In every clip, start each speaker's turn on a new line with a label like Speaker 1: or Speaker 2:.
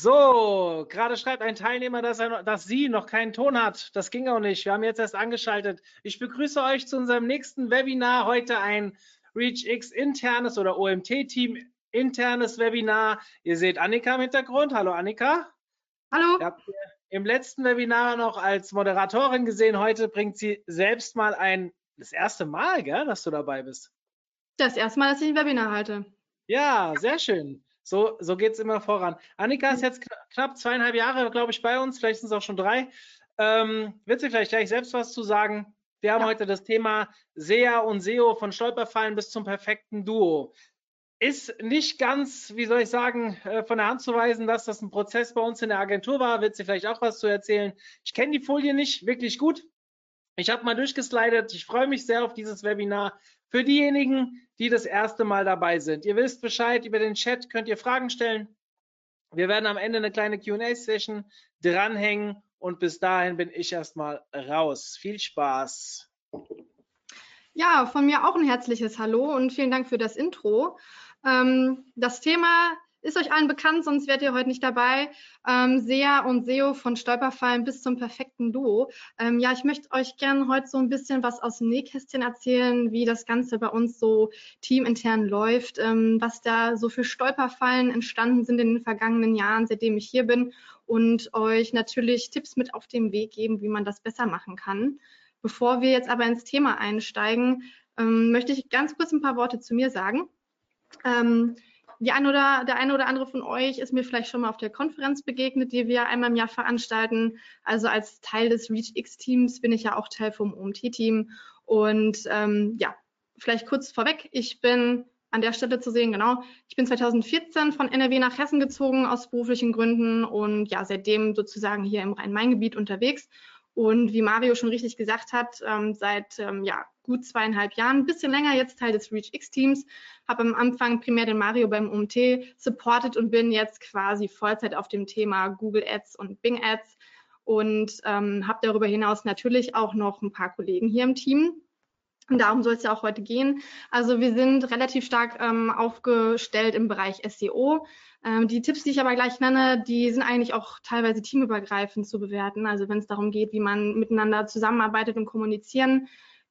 Speaker 1: So, gerade schreibt ein Teilnehmer, dass, er, dass sie noch keinen Ton hat. Das ging auch nicht. Wir haben jetzt erst angeschaltet. Ich begrüße euch zu unserem nächsten Webinar. Heute ein ReachX internes oder OMT-Team internes Webinar. Ihr seht Annika im Hintergrund. Hallo Annika.
Speaker 2: Hallo.
Speaker 1: Ihr habt im letzten Webinar noch als Moderatorin gesehen. Heute bringt sie selbst mal ein, das erste Mal, gell, dass du dabei bist.
Speaker 2: Das erste Mal, dass ich ein Webinar halte.
Speaker 1: Ja, sehr schön. So, so geht es immer voran. Annika ist jetzt knapp zweieinhalb Jahre, glaube ich, bei uns. Vielleicht sind es auch schon drei. Ähm, wird sie vielleicht gleich selbst was zu sagen? Wir haben ja. heute das Thema SEA und SEO von Stolperfallen bis zum perfekten Duo. Ist nicht ganz, wie soll ich sagen, äh, von der Hand zu weisen, dass das ein Prozess bei uns in der Agentur war. Wird sie vielleicht auch was zu erzählen? Ich kenne die Folie nicht wirklich gut. Ich habe mal durchgeslidet. Ich freue mich sehr auf dieses Webinar. Für diejenigen, die das erste Mal dabei sind. Ihr wisst Bescheid, über den Chat könnt ihr Fragen stellen. Wir werden am Ende eine kleine QA-Session dranhängen und bis dahin bin ich erstmal raus. Viel Spaß.
Speaker 2: Ja, von mir auch ein herzliches Hallo und vielen Dank für das Intro. Ähm, das Thema ist euch allen bekannt, sonst wärt ihr heute nicht dabei. Ähm, SEA und SEO von Stolperfallen bis zum perfekten Duo. Ähm, ja, ich möchte euch gerne heute so ein bisschen was aus dem Nähkästchen erzählen, wie das Ganze bei uns so teamintern läuft, ähm, was da so für Stolperfallen entstanden sind in den vergangenen Jahren, seitdem ich hier bin und euch natürlich Tipps mit auf den Weg geben, wie man das besser machen kann. Bevor wir jetzt aber ins Thema einsteigen, ähm, möchte ich ganz kurz ein paar Worte zu mir sagen. Die ein oder, der eine oder andere von euch ist mir vielleicht schon mal auf der Konferenz begegnet, die wir einmal im Jahr veranstalten. Also als Teil des ReachX-Teams bin ich ja auch Teil vom OMT-Team. Und ähm, ja, vielleicht kurz vorweg, ich bin an der Stelle zu sehen, genau. Ich bin 2014 von NRW nach Hessen gezogen aus beruflichen Gründen und ja, seitdem sozusagen hier im Rhein-Main-Gebiet unterwegs und wie Mario schon richtig gesagt hat, ähm, seit ähm, ja, gut zweieinhalb Jahren, ein bisschen länger jetzt Teil des ReachX-Teams, habe am Anfang primär den Mario beim UMT supported und bin jetzt quasi Vollzeit auf dem Thema Google Ads und Bing Ads und ähm, habe darüber hinaus natürlich auch noch ein paar Kollegen hier im Team, und darum soll es ja auch heute gehen. Also wir sind relativ stark ähm, aufgestellt im Bereich SEO. Ähm, die Tipps, die ich aber gleich nenne, die sind eigentlich auch teilweise teamübergreifend zu bewerten. Also wenn es darum geht, wie man miteinander zusammenarbeitet und kommunizieren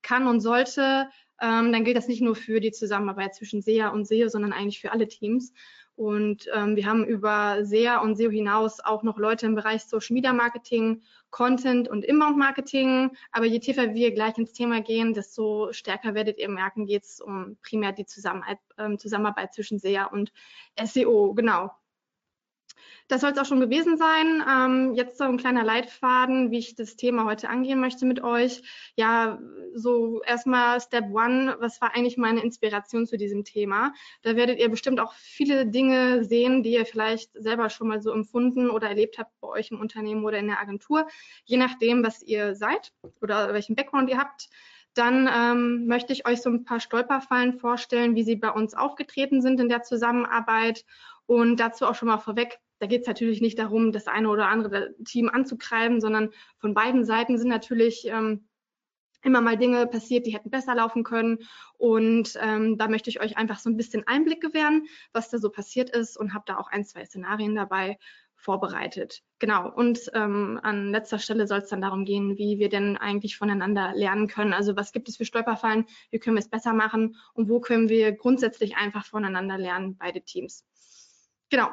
Speaker 2: kann und sollte, ähm, dann gilt das nicht nur für die Zusammenarbeit zwischen SEA und SEO, sondern eigentlich für alle Teams. Und ähm, wir haben über SEA und SEO hinaus auch noch Leute im Bereich Social Media Marketing, Content und Inbound Marketing. Aber je tiefer wir gleich ins Thema gehen, desto stärker werdet ihr merken, geht es um primär die Zusammenarbeit, äh, Zusammenarbeit zwischen SEA und SEO. Genau. Das soll es auch schon gewesen sein. Ähm, jetzt so ein kleiner Leitfaden, wie ich das Thema heute angehen möchte mit euch. Ja, so erstmal Step One. Was war eigentlich meine Inspiration zu diesem Thema? Da werdet ihr bestimmt auch viele Dinge sehen, die ihr vielleicht selber schon mal so empfunden oder erlebt habt bei euch im Unternehmen oder in der Agentur, je nachdem, was ihr seid oder welchen Background ihr habt. Dann ähm, möchte ich euch so ein paar Stolperfallen vorstellen, wie sie bei uns aufgetreten sind in der Zusammenarbeit. Und dazu auch schon mal vorweg, da geht es natürlich nicht darum, das eine oder andere Team anzukreiben, sondern von beiden Seiten sind natürlich ähm, immer mal Dinge passiert, die hätten besser laufen können. Und ähm, da möchte ich euch einfach so ein bisschen Einblick gewähren, was da so passiert ist und habe da auch ein, zwei Szenarien dabei vorbereitet. Genau. Und ähm, an letzter Stelle soll es dann darum gehen, wie wir denn eigentlich voneinander lernen können. Also was gibt es für Stolperfallen, wie können wir es besser machen und wo können wir grundsätzlich einfach voneinander lernen, beide Teams. Genau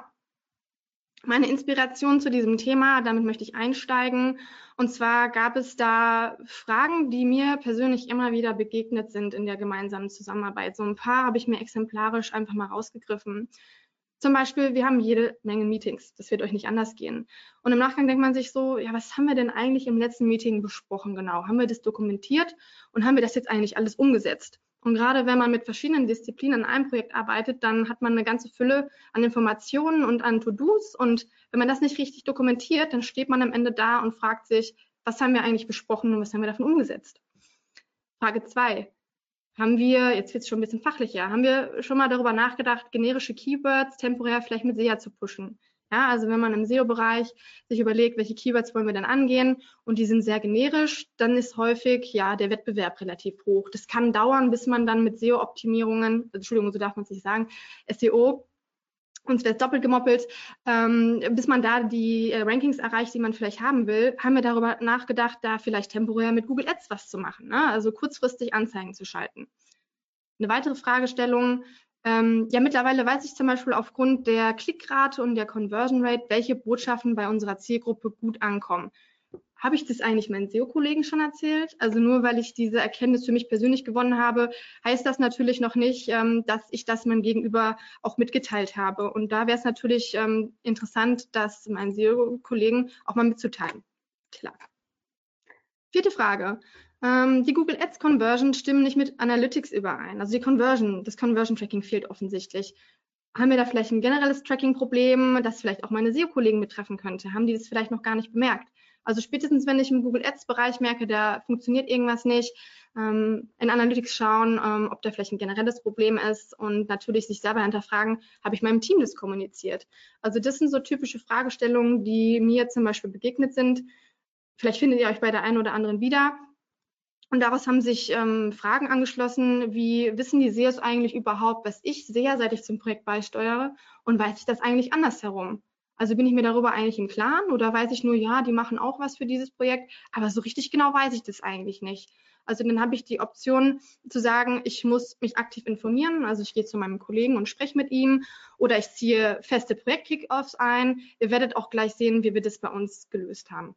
Speaker 2: meine Inspiration zu diesem Thema, damit möchte ich einsteigen. Und zwar gab es da Fragen, die mir persönlich immer wieder begegnet sind in der gemeinsamen Zusammenarbeit. So ein paar habe ich mir exemplarisch einfach mal rausgegriffen. Zum Beispiel, wir haben jede Menge Meetings. Das wird euch nicht anders gehen. Und im Nachgang denkt man sich so, ja, was haben wir denn eigentlich im letzten Meeting besprochen genau? Haben wir das dokumentiert und haben wir das jetzt eigentlich alles umgesetzt? Und gerade wenn man mit verschiedenen Disziplinen an einem Projekt arbeitet, dann hat man eine ganze Fülle an Informationen und an To-Dos. Und wenn man das nicht richtig dokumentiert, dann steht man am Ende da und fragt sich, was haben wir eigentlich besprochen und was haben wir davon umgesetzt? Frage zwei: Haben wir, jetzt wird es schon ein bisschen fachlicher, haben wir schon mal darüber nachgedacht, generische Keywords temporär vielleicht mit SEA zu pushen? Ja, also wenn man im SEO-Bereich sich überlegt, welche Keywords wollen wir denn angehen und die sind sehr generisch, dann ist häufig ja der Wettbewerb relativ hoch. Das kann dauern, bis man dann mit SEO-Optimierungen, Entschuldigung, so darf man es nicht sagen, SEO uns wird doppelt gemoppelt, ähm, bis man da die äh, Rankings erreicht, die man vielleicht haben will, haben wir darüber nachgedacht, da vielleicht temporär mit Google Ads was zu machen, ne? also kurzfristig Anzeigen zu schalten. Eine weitere Fragestellung, ähm, ja, mittlerweile weiß ich zum Beispiel aufgrund der Klickrate und der Conversion Rate, welche Botschaften bei unserer Zielgruppe gut ankommen. Habe ich das eigentlich meinen SEO-Kollegen schon erzählt? Also nur weil ich diese Erkenntnis für mich persönlich gewonnen habe, heißt das natürlich noch nicht, ähm, dass ich das meinem Gegenüber auch mitgeteilt habe. Und da wäre es natürlich ähm, interessant, das meinen SEO-Kollegen auch mal mitzuteilen. Klar. Vierte Frage. Ähm, die Google Ads Conversion stimmen nicht mit Analytics überein. Also die Conversion, das Conversion Tracking fehlt offensichtlich. Haben wir da vielleicht ein generelles Tracking-Problem, das vielleicht auch meine SEO-Kollegen betreffen könnte? Haben die das vielleicht noch gar nicht bemerkt? Also spätestens, wenn ich im Google Ads-Bereich merke, da funktioniert irgendwas nicht, ähm, in Analytics schauen, ähm, ob da vielleicht ein generelles Problem ist und natürlich sich selber hinterfragen, habe ich meinem Team das kommuniziert? Also das sind so typische Fragestellungen, die mir zum Beispiel begegnet sind. Vielleicht findet ihr euch bei der einen oder anderen wieder. Und daraus haben sich ähm, Fragen angeschlossen, wie wissen die SEOs eigentlich überhaupt, was ich sehe, seit ich zum Projekt beisteuere und weiß ich das eigentlich andersherum? Also bin ich mir darüber eigentlich im Klaren oder weiß ich nur, ja, die machen auch was für dieses Projekt, aber so richtig genau weiß ich das eigentlich nicht. Also dann habe ich die Option zu sagen, ich muss mich aktiv informieren. Also ich gehe zu meinem Kollegen und spreche mit ihm oder ich ziehe feste Projekt-Kickoffs ein. Ihr werdet auch gleich sehen, wie wir das bei uns gelöst haben.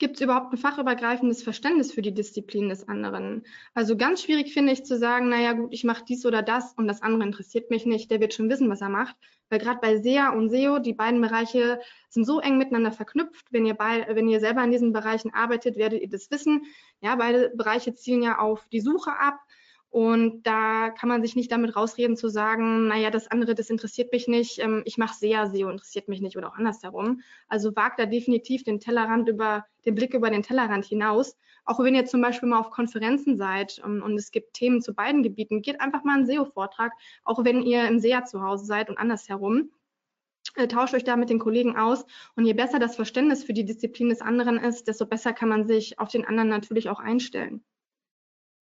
Speaker 2: Gibt es überhaupt ein fachübergreifendes Verständnis für die Disziplin des anderen? Also ganz schwierig finde ich zu sagen, naja gut, ich mache dies oder das und das andere interessiert mich nicht, der wird schon wissen, was er macht. Weil gerade bei SEA und SEO, die beiden Bereiche sind so eng miteinander verknüpft. Wenn ihr, bei, wenn ihr selber in diesen Bereichen arbeitet, werdet ihr das wissen. Ja, beide Bereiche zielen ja auf die Suche ab. Und da kann man sich nicht damit rausreden zu sagen, naja, das andere, das interessiert mich nicht, ähm, ich mache SEA, SEO interessiert mich nicht oder auch andersherum. Also wagt da definitiv den Tellerrand über, den Blick über den Tellerrand hinaus. Auch wenn ihr zum Beispiel mal auf Konferenzen seid ähm, und es gibt Themen zu beiden Gebieten, geht einfach mal einen SEO-Vortrag, auch wenn ihr im SEA zu Hause seid und andersherum. Äh, tauscht euch da mit den Kollegen aus und je besser das Verständnis für die Disziplin des anderen ist, desto besser kann man sich auf den anderen natürlich auch einstellen.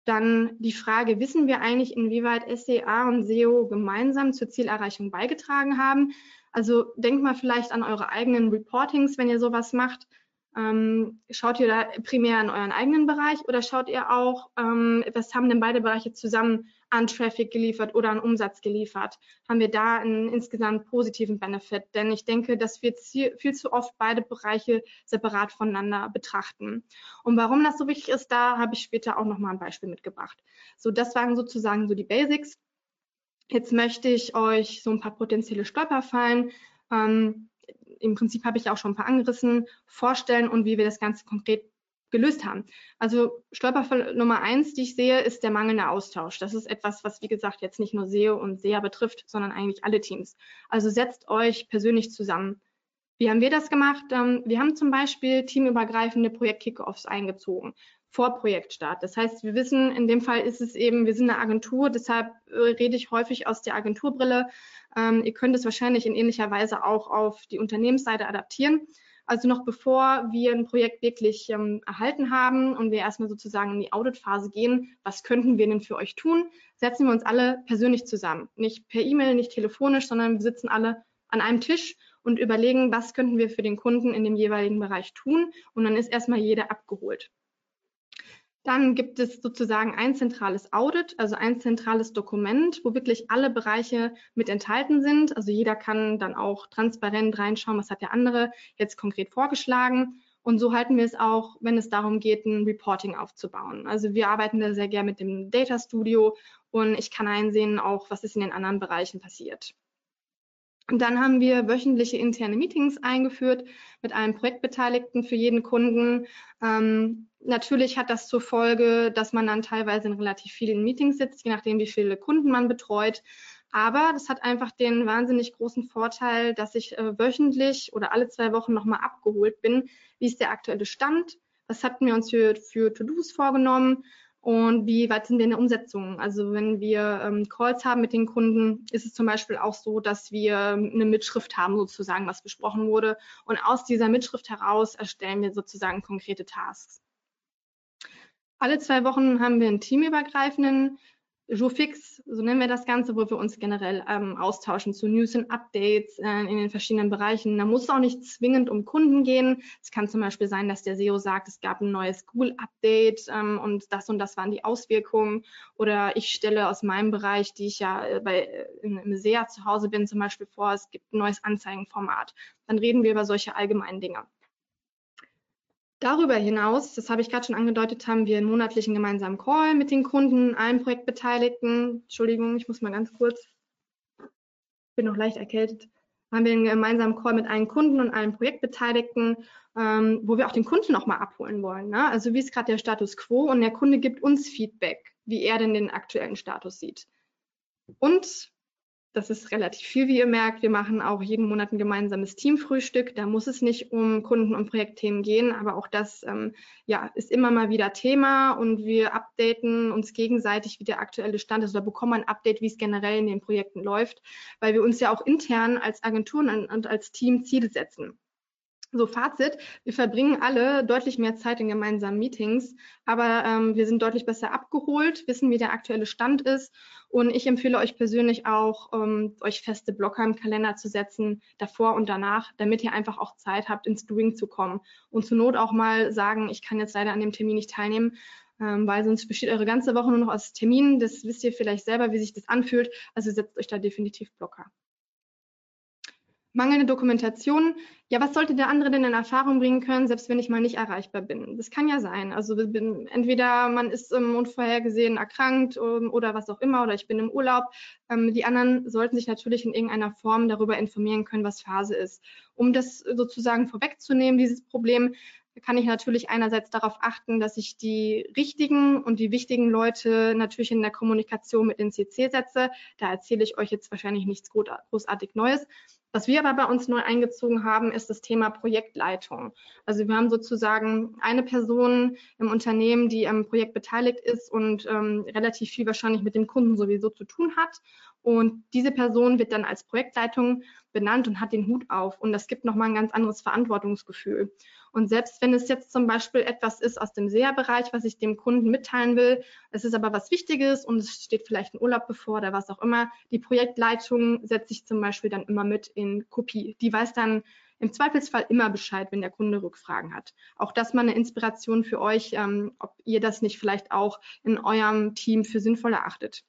Speaker 2: Dann die Frage, wissen wir eigentlich, inwieweit SEA und SEO gemeinsam zur Zielerreichung beigetragen haben? Also denkt mal vielleicht an eure eigenen Reportings, wenn ihr sowas macht. Ähm, schaut ihr da primär in euren eigenen Bereich oder schaut ihr auch, ähm, was haben denn beide Bereiche zusammen an Traffic geliefert oder an Umsatz geliefert? Haben wir da einen insgesamt positiven Benefit? Denn ich denke, dass wir viel zu oft beide Bereiche separat voneinander betrachten. Und warum das so wichtig ist, da habe ich später auch nochmal ein Beispiel mitgebracht. So, das waren sozusagen so die Basics. Jetzt möchte ich euch so ein paar potenzielle Stolperfallen ähm, im Prinzip habe ich auch schon ein paar angerissen, vorstellen und wie wir das Ganze konkret gelöst haben. Also Stolperfall Nummer eins, die ich sehe, ist der mangelnde Austausch. Das ist etwas, was wie gesagt jetzt nicht nur SEO und SEA betrifft, sondern eigentlich alle Teams. Also setzt euch persönlich zusammen. Wie haben wir das gemacht? Ähm, wir haben zum Beispiel teamübergreifende Projekt-Kickoffs eingezogen vor Projektstart. Das heißt, wir wissen, in dem Fall ist es eben, wir sind eine Agentur, deshalb äh, rede ich häufig aus der Agenturbrille. Ähm, ihr könnt es wahrscheinlich in ähnlicher Weise auch auf die Unternehmensseite adaptieren. Also noch bevor wir ein Projekt wirklich ähm, erhalten haben und wir erstmal sozusagen in die Auditphase gehen, was könnten wir denn für euch tun, setzen wir uns alle persönlich zusammen. Nicht per E-Mail, nicht telefonisch, sondern wir sitzen alle an einem Tisch und überlegen, was könnten wir für den Kunden in dem jeweiligen Bereich tun. Und dann ist erstmal jeder abgeholt. Dann gibt es sozusagen ein zentrales Audit, also ein zentrales Dokument, wo wirklich alle Bereiche mit enthalten sind. Also jeder kann dann auch transparent reinschauen, was hat der andere jetzt konkret vorgeschlagen. Und so halten wir es auch, wenn es darum geht, ein Reporting aufzubauen. Also wir arbeiten da sehr gerne mit dem Data Studio und ich kann einsehen auch, was ist in den anderen Bereichen passiert. Und dann haben wir wöchentliche interne Meetings eingeführt mit allen Projektbeteiligten für jeden Kunden. Ähm, natürlich hat das zur Folge, dass man dann teilweise in relativ vielen Meetings sitzt, je nachdem, wie viele Kunden man betreut. Aber das hat einfach den wahnsinnig großen Vorteil, dass ich äh, wöchentlich oder alle zwei Wochen nochmal abgeholt bin. Wie ist der aktuelle Stand? Was hatten wir uns für, für To-Dos vorgenommen? und wie weit sind wir in der Umsetzung. Also wenn wir ähm, Calls haben mit den Kunden, ist es zum Beispiel auch so, dass wir eine Mitschrift haben, sozusagen, was besprochen wurde. Und aus dieser Mitschrift heraus erstellen wir sozusagen konkrete Tasks. Alle zwei Wochen haben wir einen teamübergreifenden Jourfix, so nennen wir das Ganze, wo wir uns generell ähm, austauschen zu News und Updates äh, in den verschiedenen Bereichen. Da muss es auch nicht zwingend um Kunden gehen. Es kann zum Beispiel sein, dass der SEO sagt, es gab ein neues Google-Update ähm, und das und das waren die Auswirkungen. Oder ich stelle aus meinem Bereich, die ich ja äh, bei, äh, im SEA zu Hause bin, zum Beispiel vor, es gibt ein neues Anzeigenformat. Dann reden wir über solche allgemeinen Dinge. Darüber hinaus, das habe ich gerade schon angedeutet, haben wir einen monatlichen gemeinsamen Call mit den Kunden, allen Projektbeteiligten. Entschuldigung, ich muss mal ganz kurz, bin noch leicht erkältet. Haben wir einen gemeinsamen Call mit allen Kunden und allen Projektbeteiligten, ähm, wo wir auch den Kunden nochmal abholen wollen. Ne? Also wie ist gerade der Status quo und der Kunde gibt uns Feedback, wie er denn den aktuellen Status sieht. Und das ist relativ viel, wie ihr merkt. Wir machen auch jeden Monat ein gemeinsames Teamfrühstück. Da muss es nicht um Kunden- und Projektthemen gehen, aber auch das ähm, ja, ist immer mal wieder Thema und wir updaten uns gegenseitig, wie der aktuelle Stand ist oder bekommen ein Update, wie es generell in den Projekten läuft, weil wir uns ja auch intern als Agenturen und als Team Ziele setzen. So, Fazit, wir verbringen alle deutlich mehr Zeit in gemeinsamen Meetings, aber ähm, wir sind deutlich besser abgeholt, wissen, wie der aktuelle Stand ist. Und ich empfehle euch persönlich auch, ähm, euch feste Blocker im Kalender zu setzen, davor und danach, damit ihr einfach auch Zeit habt, ins Doing zu kommen. Und zur Not auch mal sagen, ich kann jetzt leider an dem Termin nicht teilnehmen, ähm, weil sonst besteht eure ganze Woche nur noch aus Terminen, das wisst ihr vielleicht selber, wie sich das anfühlt, also setzt euch da definitiv Blocker. Mangelnde Dokumentation. Ja, was sollte der andere denn in Erfahrung bringen können, selbst wenn ich mal nicht erreichbar bin? Das kann ja sein. Also bin, entweder man ist ähm, unvorhergesehen erkrankt ähm, oder was auch immer, oder ich bin im Urlaub. Ähm, die anderen sollten sich natürlich in irgendeiner Form darüber informieren können, was Phase ist. Um das sozusagen vorwegzunehmen, dieses Problem, kann ich natürlich einerseits darauf achten, dass ich die richtigen und die wichtigen Leute natürlich in der Kommunikation mit den CC setze. Da erzähle ich euch jetzt wahrscheinlich nichts großartig Neues. Was wir aber bei uns neu eingezogen haben, ist das Thema Projektleitung. Also wir haben sozusagen eine Person im Unternehmen, die am Projekt beteiligt ist und ähm, relativ viel wahrscheinlich mit dem Kunden sowieso zu tun hat. Und diese Person wird dann als Projektleitung benannt und hat den Hut auf. Und das gibt nochmal ein ganz anderes Verantwortungsgefühl. Und selbst wenn es jetzt zum Beispiel etwas ist aus dem SEA-Bereich, was ich dem Kunden mitteilen will, es ist aber was Wichtiges und es steht vielleicht ein Urlaub bevor oder was auch immer, die Projektleitung setze ich zum Beispiel dann immer mit in Kopie. Die weiß dann im Zweifelsfall immer Bescheid, wenn der Kunde Rückfragen hat. Auch das mal eine Inspiration für euch, ähm, ob ihr das nicht vielleicht auch in eurem Team für sinnvoll erachtet.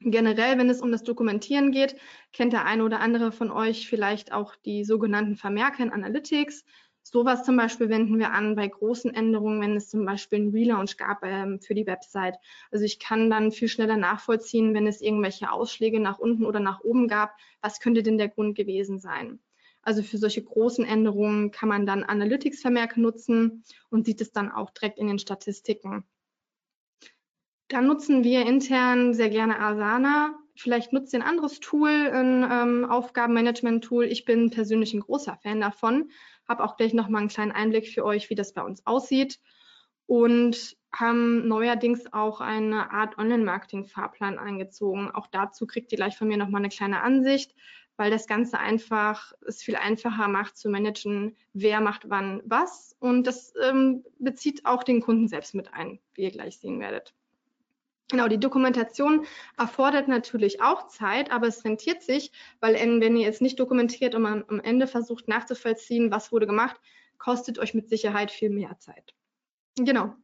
Speaker 2: Generell, wenn es um das Dokumentieren geht, kennt der eine oder andere von euch vielleicht auch die sogenannten Vermerke in Analytics. Sowas zum Beispiel wenden wir an bei großen Änderungen, wenn es zum Beispiel einen Relaunch gab ähm, für die Website. Also ich kann dann viel schneller nachvollziehen, wenn es irgendwelche Ausschläge nach unten oder nach oben gab, was könnte denn der Grund gewesen sein. Also für solche großen Änderungen kann man dann Analytics-Vermerke nutzen und sieht es dann auch direkt in den Statistiken. Dann nutzen wir intern sehr gerne Asana. Vielleicht nutzt ihr ein anderes Tool, ein ähm, Aufgabenmanagement-Tool. Ich bin persönlich ein großer Fan davon habe auch gleich nochmal einen kleinen Einblick für euch, wie das bei uns aussieht und haben neuerdings auch eine Art Online-Marketing-Fahrplan eingezogen. Auch dazu kriegt ihr gleich von mir nochmal eine kleine Ansicht, weil das Ganze einfach es viel einfacher macht zu managen, wer macht wann was. Und das ähm, bezieht auch den Kunden selbst mit ein, wie ihr gleich sehen werdet. Genau, die Dokumentation erfordert natürlich auch Zeit, aber es rentiert sich, weil wenn ihr es nicht dokumentiert und man am Ende versucht nachzuvollziehen, was wurde gemacht, kostet euch mit Sicherheit viel mehr Zeit. Genau.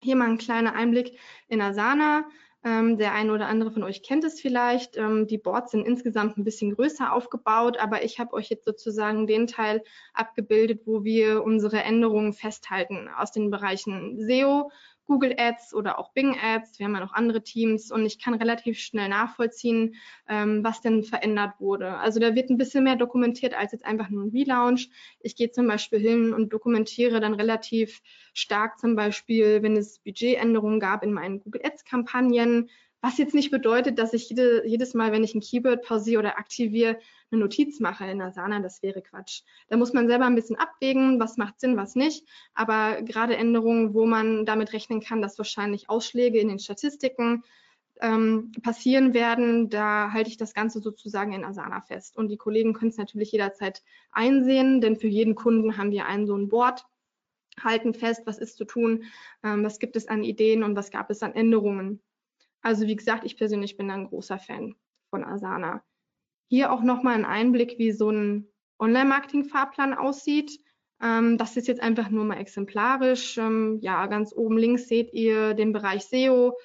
Speaker 2: Hier mal ein kleiner Einblick in Asana. Ähm, der eine oder andere von euch kennt es vielleicht. Ähm, die Boards sind insgesamt ein bisschen größer aufgebaut, aber ich habe euch jetzt sozusagen den Teil abgebildet, wo wir unsere Änderungen festhalten aus den Bereichen SEO, Google Ads oder auch Bing Ads. Wir haben ja noch andere Teams und ich kann relativ schnell nachvollziehen, ähm, was denn verändert wurde. Also da wird ein bisschen mehr dokumentiert als jetzt einfach nur ein Relaunch. Ich gehe zum Beispiel hin und dokumentiere dann relativ stark zum Beispiel, wenn es Budgetänderungen gab in meinen Google Ads Kampagnen, was jetzt nicht bedeutet, dass ich jede, jedes Mal, wenn ich ein Keyword pausiere oder aktiviere, eine Notiz mache in Asana. Das wäre Quatsch. Da muss man selber ein bisschen abwägen, was macht Sinn, was nicht. Aber gerade Änderungen, wo man damit rechnen kann, dass wahrscheinlich Ausschläge in den Statistiken ähm, passieren werden, da halte ich das Ganze sozusagen in Asana fest. Und die Kollegen können es natürlich jederzeit einsehen, denn für jeden Kunden haben wir einen so ein Board, halten fest, was ist zu tun, ähm, was gibt es an Ideen und was gab es an Änderungen. Also wie gesagt, ich persönlich bin ein großer Fan von Asana. Hier auch nochmal ein Einblick, wie so ein Online-Marketing-Fahrplan aussieht. Ähm, das ist jetzt einfach nur mal exemplarisch. Ähm, ja, ganz oben links seht ihr den Bereich SEO,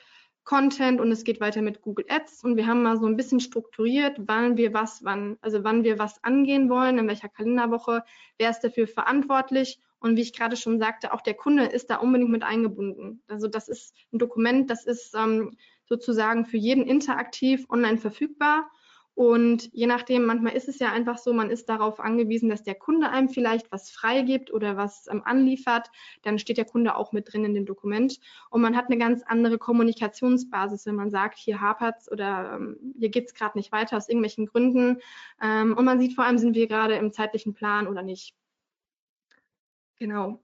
Speaker 2: Content und es geht weiter mit Google Ads und wir haben mal so ein bisschen strukturiert, wann wir was, wann, also wann wir was angehen wollen, in welcher Kalenderwoche, wer ist dafür verantwortlich und wie ich gerade schon sagte, auch der Kunde ist da unbedingt mit eingebunden. Also das ist ein Dokument, das ist ähm, sozusagen für jeden interaktiv online verfügbar. Und je nachdem, manchmal ist es ja einfach so, man ist darauf angewiesen, dass der Kunde einem vielleicht was freigibt oder was ähm, anliefert. Dann steht der Kunde auch mit drin in dem Dokument. Und man hat eine ganz andere Kommunikationsbasis, wenn man sagt, hier hapert's oder ähm, hier geht's gerade nicht weiter aus irgendwelchen Gründen. Ähm, und man sieht vor allem, sind wir gerade im zeitlichen Plan oder nicht. Genau.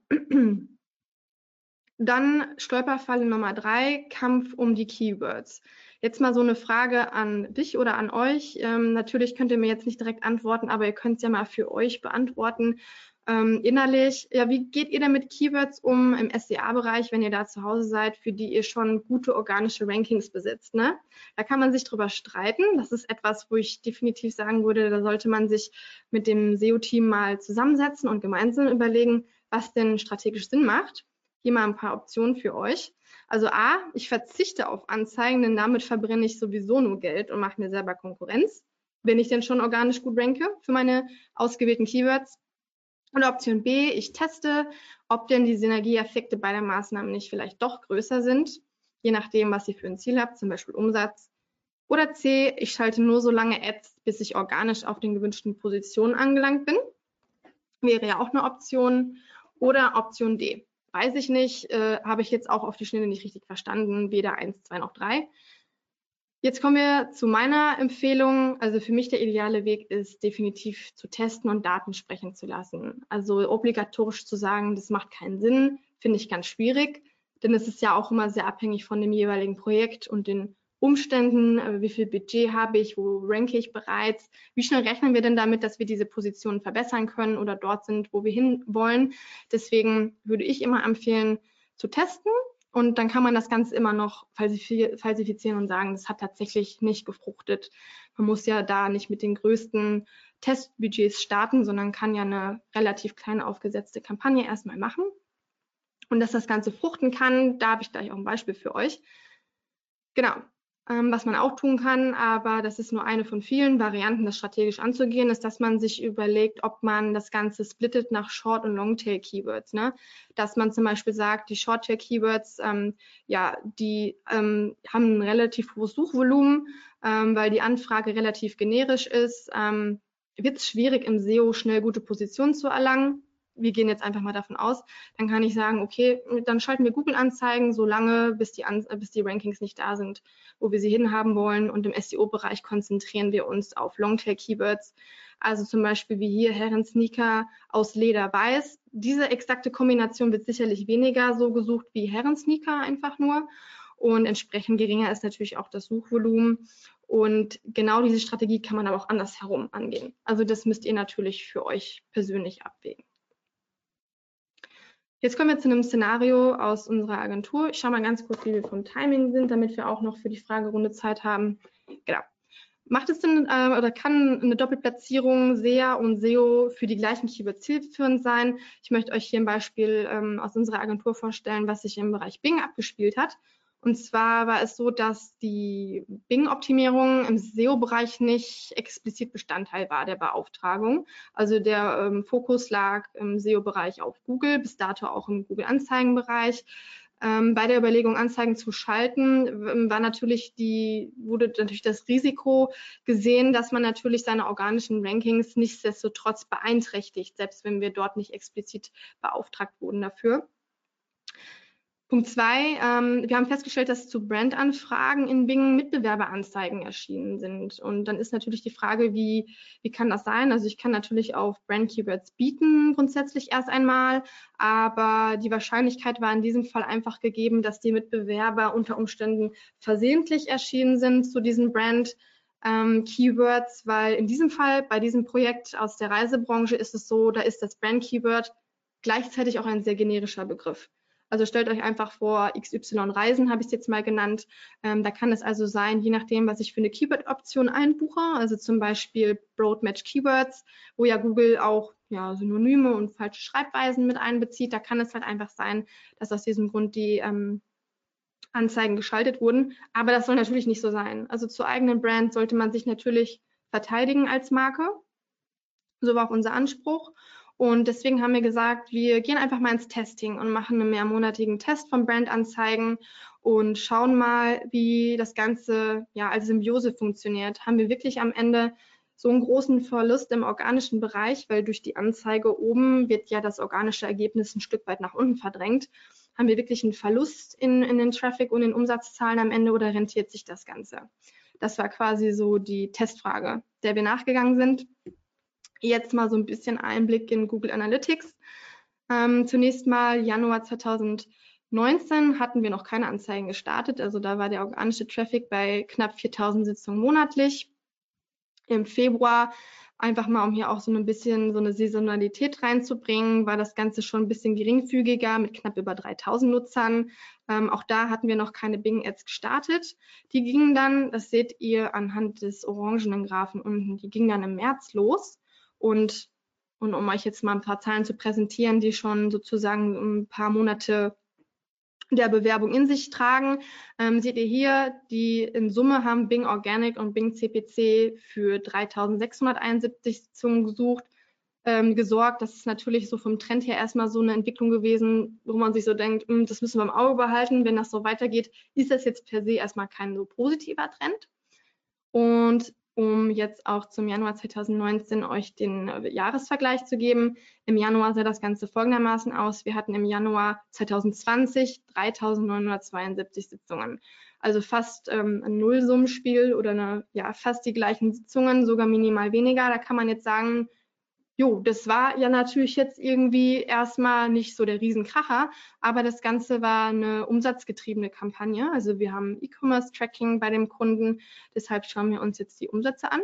Speaker 2: Dann Stolperfalle Nummer drei, Kampf um die Keywords. Jetzt mal so eine Frage an dich oder an euch. Ähm, natürlich könnt ihr mir jetzt nicht direkt antworten, aber ihr könnt es ja mal für euch beantworten. Ähm, innerlich, ja, wie geht ihr denn mit Keywords um im SEA-Bereich, wenn ihr da zu Hause seid, für die ihr schon gute organische Rankings besitzt? Ne? Da kann man sich drüber streiten. Das ist etwas, wo ich definitiv sagen würde, da sollte man sich mit dem SEO-Team mal zusammensetzen und gemeinsam überlegen, was denn strategisch Sinn macht. Hier mal ein paar Optionen für euch. Also A, ich verzichte auf Anzeigen, denn damit verbrenne ich sowieso nur Geld und mache mir selber Konkurrenz, wenn ich denn schon organisch gut ranke für meine ausgewählten Keywords. Und Option B, ich teste, ob denn die Synergieeffekte beider Maßnahmen nicht vielleicht doch größer sind, je nachdem, was ihr für ein Ziel habt, zum Beispiel Umsatz. Oder C, ich schalte nur so lange Ads, bis ich organisch auf den gewünschten Positionen angelangt bin. Wäre ja auch eine Option. Oder Option D. Weiß ich nicht, äh, habe ich jetzt auch auf die Schnelle nicht richtig verstanden, weder eins, zwei noch drei. Jetzt kommen wir zu meiner Empfehlung. Also für mich der ideale Weg ist definitiv zu testen und Daten sprechen zu lassen. Also obligatorisch zu sagen, das macht keinen Sinn, finde ich ganz schwierig, denn es ist ja auch immer sehr abhängig von dem jeweiligen Projekt und den Umständen, äh, wie viel Budget habe ich, wo ranke ich bereits, wie schnell rechnen wir denn damit, dass wir diese Positionen verbessern können oder dort sind, wo wir hin wollen. Deswegen würde ich immer empfehlen, zu testen und dann kann man das Ganze immer noch falsifizieren und sagen, das hat tatsächlich nicht gefruchtet. Man muss ja da nicht mit den größten Testbudgets starten, sondern kann ja eine relativ kleine aufgesetzte Kampagne erstmal machen. Und dass das Ganze fruchten kann, da habe ich gleich auch ein Beispiel für euch. Genau, ähm, was man auch tun kann, aber das ist nur eine von vielen Varianten, das strategisch anzugehen, ist, dass man sich überlegt, ob man das Ganze splittet nach Short- und Longtail-Keywords. Ne? Dass man zum Beispiel sagt, die Short-Tail-Keywords, ähm, ja, die ähm, haben ein relativ hohes Suchvolumen, ähm, weil die Anfrage relativ generisch ist. Ähm, Wird es schwierig, im SEO schnell gute Positionen zu erlangen wir gehen jetzt einfach mal davon aus, dann kann ich sagen, okay, dann schalten wir Google-Anzeigen so lange, bis die, bis die Rankings nicht da sind, wo wir sie hinhaben wollen. Und im SEO-Bereich konzentrieren wir uns auf Longtail-Keywords, also zum Beispiel wie hier Herren-Sneaker aus Leder weiß. Diese exakte Kombination wird sicherlich weniger so gesucht wie Herren-Sneaker einfach nur. Und entsprechend geringer ist natürlich auch das Suchvolumen. Und genau diese Strategie kann man aber auch andersherum angehen. Also das müsst ihr natürlich für euch persönlich abwägen. Jetzt kommen wir zu einem Szenario aus unserer Agentur. Ich schaue mal ganz kurz, wie wir vom Timing sind, damit wir auch noch für die Fragerunde Zeit haben. Genau. Macht es denn äh, oder kann eine Doppelplatzierung SEA und SEO für die gleichen Keywords zielführend sein? Ich möchte euch hier ein Beispiel ähm, aus unserer Agentur vorstellen, was sich im Bereich Bing abgespielt hat. Und zwar war es so, dass die Bing-Optimierung im SEO-Bereich nicht explizit Bestandteil war der Beauftragung. Also der ähm, Fokus lag im SEO-Bereich auf Google, bis dato auch im Google-Anzeigen-Bereich. Ähm, bei der Überlegung, Anzeigen zu schalten, war natürlich die, wurde natürlich das Risiko gesehen, dass man natürlich seine organischen Rankings nichtsdestotrotz beeinträchtigt, selbst wenn wir dort nicht explizit beauftragt wurden dafür. Punkt zwei, ähm, wir haben festgestellt, dass zu Brandanfragen in Bing Mitbewerberanzeigen erschienen sind. Und dann ist natürlich die Frage, wie, wie kann das sein? Also ich kann natürlich auf Brand Keywords bieten, grundsätzlich erst einmal, aber die Wahrscheinlichkeit war in diesem Fall einfach gegeben, dass die Mitbewerber unter Umständen versehentlich erschienen sind zu diesen Brand ähm, Keywords, weil in diesem Fall bei diesem Projekt aus der Reisebranche ist es so, da ist das Brand Keyword gleichzeitig auch ein sehr generischer Begriff. Also stellt euch einfach vor, XY Reisen habe ich es jetzt mal genannt. Ähm, da kann es also sein, je nachdem, was ich für eine Keyword-Option einbuche, also zum Beispiel Broad Match Keywords, wo ja Google auch ja, Synonyme und falsche Schreibweisen mit einbezieht. Da kann es halt einfach sein, dass aus diesem Grund die ähm, Anzeigen geschaltet wurden. Aber das soll natürlich nicht so sein. Also zur eigenen Brand sollte man sich natürlich verteidigen als Marke. So war auch unser Anspruch. Und deswegen haben wir gesagt, wir gehen einfach mal ins Testing und machen einen mehrmonatigen Test von Brandanzeigen und schauen mal, wie das Ganze ja als Symbiose funktioniert. Haben wir wirklich am Ende so einen großen Verlust im organischen Bereich, weil durch die Anzeige oben wird ja das organische Ergebnis ein Stück weit nach unten verdrängt. Haben wir wirklich einen Verlust in, in den Traffic und den Umsatzzahlen am Ende oder rentiert sich das Ganze? Das war quasi so die Testfrage, der wir nachgegangen sind. Jetzt mal so ein bisschen Einblick in Google Analytics. Ähm, zunächst mal Januar 2019 hatten wir noch keine Anzeigen gestartet. Also da war der organische Traffic bei knapp 4000 Sitzungen monatlich. Im Februar einfach mal, um hier auch so ein bisschen so eine Saisonalität reinzubringen, war das Ganze schon ein bisschen geringfügiger mit knapp über 3000 Nutzern. Ähm, auch da hatten wir noch keine Bing Ads gestartet. Die gingen dann, das seht ihr anhand des orangenen Graphen unten, die gingen dann im März los. Und, und um euch jetzt mal ein paar Zahlen zu präsentieren, die schon sozusagen ein paar Monate der Bewerbung in sich tragen, ähm, seht ihr hier, die in Summe haben Bing Organic und Bing CPC für 3671 Sitzungen gesucht, ähm, gesorgt. Das ist natürlich so vom Trend her erstmal so eine Entwicklung gewesen, wo man sich so denkt, hm, das müssen wir im Auge behalten. Wenn das so weitergeht, ist das jetzt per se erstmal kein so positiver Trend. Und um jetzt auch zum Januar 2019 euch den äh, Jahresvergleich zu geben. Im Januar sah das Ganze folgendermaßen aus. Wir hatten im Januar 2020 3.972 Sitzungen. Also fast ähm, ein Nullsummenspiel oder eine, ja, fast die gleichen Sitzungen, sogar minimal weniger. Da kann man jetzt sagen, Jo, das war ja natürlich jetzt irgendwie erstmal nicht so der Riesenkracher, aber das Ganze war eine umsatzgetriebene Kampagne. Also wir haben E-Commerce-Tracking bei dem Kunden, deshalb schauen wir uns jetzt die Umsätze an.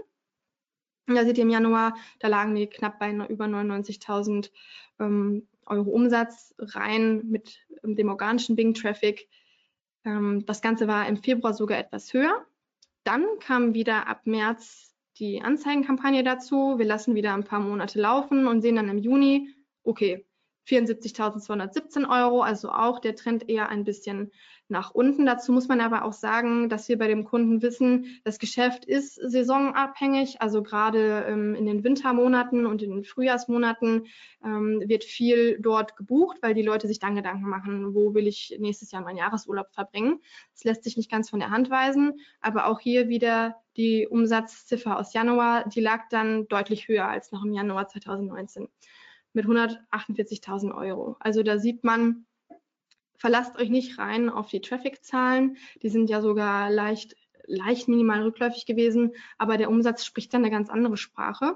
Speaker 2: Da seht ihr im Januar, da lagen wir knapp bei über 99.000 ähm, Euro Umsatz rein mit ähm, dem organischen Bing-Traffic. Ähm, das Ganze war im Februar sogar etwas höher. Dann kam wieder ab März die Anzeigenkampagne dazu. Wir lassen wieder ein paar Monate laufen und sehen dann im Juni, okay, 74.217 Euro, also auch der Trend eher ein bisschen nach unten. Dazu muss man aber auch sagen, dass wir bei dem Kunden wissen, das Geschäft ist saisonabhängig. Also gerade ähm, in den Wintermonaten und in den Frühjahrsmonaten ähm, wird viel dort gebucht, weil die Leute sich dann Gedanken machen, wo will ich nächstes Jahr meinen Jahresurlaub verbringen. Das lässt sich nicht ganz von der Hand weisen, aber auch hier wieder die Umsatzziffer aus Januar, die lag dann deutlich höher als noch im Januar 2019 mit 148.000 Euro. Also da sieht man, verlasst euch nicht rein auf die Traffic-Zahlen. Die sind ja sogar leicht, leicht minimal rückläufig gewesen, aber der Umsatz spricht dann eine ganz andere Sprache.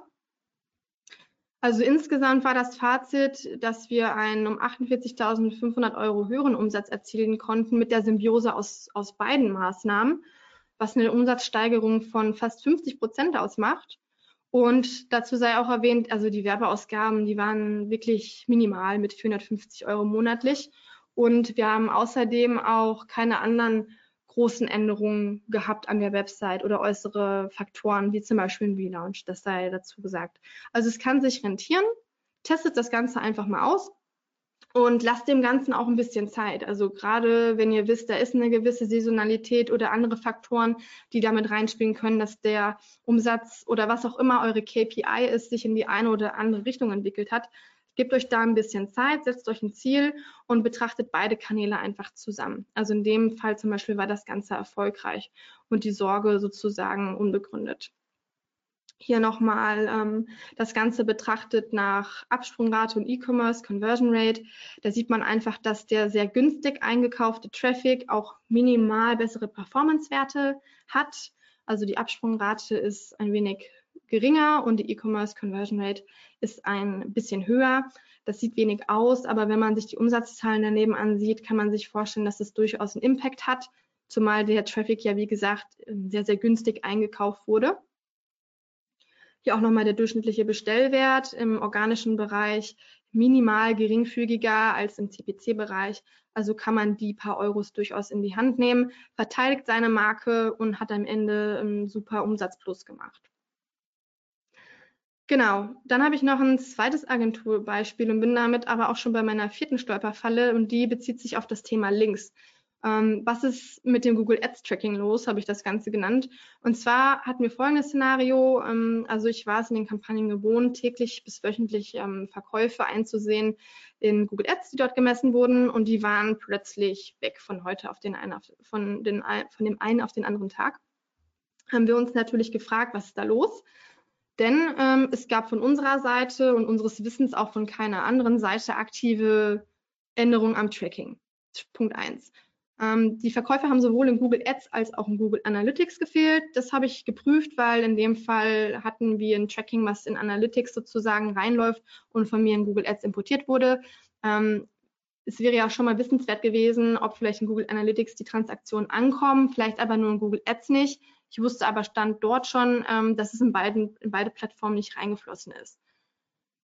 Speaker 2: Also insgesamt war das Fazit, dass wir einen um 48.500 Euro höheren Umsatz erzielen konnten mit der Symbiose aus, aus beiden Maßnahmen, was eine Umsatzsteigerung von fast 50 Prozent ausmacht. Und dazu sei auch erwähnt, also die Werbeausgaben, die waren wirklich minimal mit 450 Euro monatlich. Und wir haben außerdem auch keine anderen großen Änderungen gehabt an der Website oder äußere Faktoren, wie zum Beispiel ein Relaunch, das sei dazu gesagt. Also es kann sich rentieren. Testet das Ganze einfach mal aus und lasst dem Ganzen auch ein bisschen Zeit. Also gerade wenn ihr wisst, da ist eine gewisse Saisonalität oder andere Faktoren, die damit reinspielen können, dass der Umsatz oder was auch immer eure KPI ist, sich in die eine oder andere Richtung entwickelt hat, Gebt euch da ein bisschen Zeit, setzt euch ein Ziel und betrachtet beide Kanäle einfach zusammen. Also in dem Fall zum Beispiel war das Ganze erfolgreich und die Sorge sozusagen unbegründet. Hier nochmal ähm, das Ganze betrachtet nach Absprungrate und E-Commerce, Conversion Rate. Da sieht man einfach, dass der sehr günstig eingekaufte Traffic auch minimal bessere Performance-Werte hat. Also die Absprungrate ist ein wenig geringer und die E-Commerce Conversion Rate ist ein bisschen höher. Das sieht wenig aus, aber wenn man sich die Umsatzzahlen daneben ansieht, kann man sich vorstellen, dass es durchaus einen Impact hat, zumal der Traffic ja, wie gesagt, sehr, sehr günstig eingekauft wurde. Hier auch nochmal der durchschnittliche Bestellwert im organischen Bereich minimal geringfügiger als im CPC-Bereich. Also kann man die paar Euros durchaus in die Hand nehmen, verteidigt seine Marke und hat am Ende einen super Umsatzplus gemacht. Genau, dann habe ich noch ein zweites Agenturbeispiel und bin damit aber auch schon bei meiner vierten Stolperfalle und die bezieht sich auf das Thema Links. Ähm, was ist mit dem Google Ads Tracking los, habe ich das Ganze genannt. Und zwar hatten wir folgendes Szenario. Ähm, also ich war es in den Kampagnen gewohnt, täglich bis wöchentlich ähm, Verkäufe einzusehen in Google Ads, die dort gemessen wurden. Und die waren plötzlich weg von heute auf den einen, auf, von, den, von dem einen auf den anderen Tag. Haben wir uns natürlich gefragt, was ist da los? Denn ähm, es gab von unserer Seite und unseres Wissens auch von keiner anderen Seite aktive Änderungen am Tracking. Punkt eins. Ähm, die Verkäufer haben sowohl in Google Ads als auch in Google Analytics gefehlt. Das habe ich geprüft, weil in dem Fall hatten wir ein Tracking, was in Analytics sozusagen reinläuft und von mir in Google Ads importiert wurde. Ähm, es wäre ja schon mal wissenswert gewesen, ob vielleicht in Google Analytics die Transaktionen ankommen, vielleicht aber nur in Google Ads nicht. Ich wusste aber Stand dort schon, ähm, dass es in, beiden, in beide Plattformen nicht reingeflossen ist.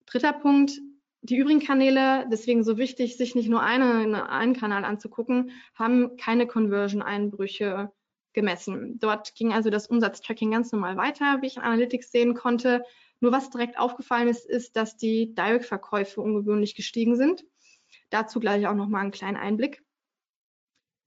Speaker 2: Dritter Punkt, die übrigen Kanäle, deswegen so wichtig, sich nicht nur eine, einen Kanal anzugucken, haben keine Conversion-Einbrüche gemessen. Dort ging also das Umsatztracking ganz normal weiter, wie ich in Analytics sehen konnte. Nur was direkt aufgefallen ist, ist, dass die Direct-Verkäufe ungewöhnlich gestiegen sind. Dazu gleich auch nochmal einen kleinen Einblick.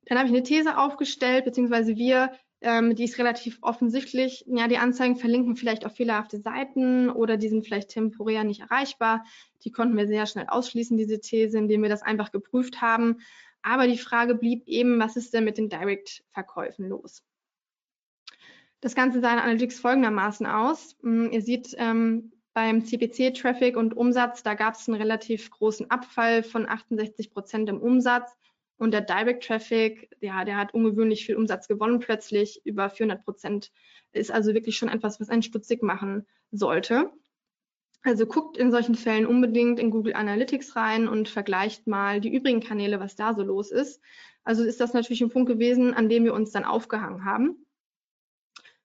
Speaker 2: Dann habe ich eine These aufgestellt, beziehungsweise wir, ähm, die ist relativ offensichtlich. Ja, die Anzeigen verlinken vielleicht auf fehlerhafte Seiten oder die sind vielleicht temporär nicht erreichbar. Die konnten wir sehr schnell ausschließen, diese These, indem wir das einfach geprüft haben. Aber die Frage blieb eben, was ist denn mit den Direct-Verkäufen los? Das Ganze sah in Analytics folgendermaßen aus. Hm, ihr seht ähm, beim CPC-Traffic und Umsatz, da gab es einen relativ großen Abfall von 68 Prozent im Umsatz. Und der Direct Traffic, ja, der hat ungewöhnlich viel Umsatz gewonnen plötzlich, über 400 Prozent. Ist also wirklich schon etwas, was einen stutzig machen sollte. Also guckt in solchen Fällen unbedingt in Google Analytics rein und vergleicht mal die übrigen Kanäle, was da so los ist. Also ist das natürlich ein Punkt gewesen, an dem wir uns dann aufgehangen haben.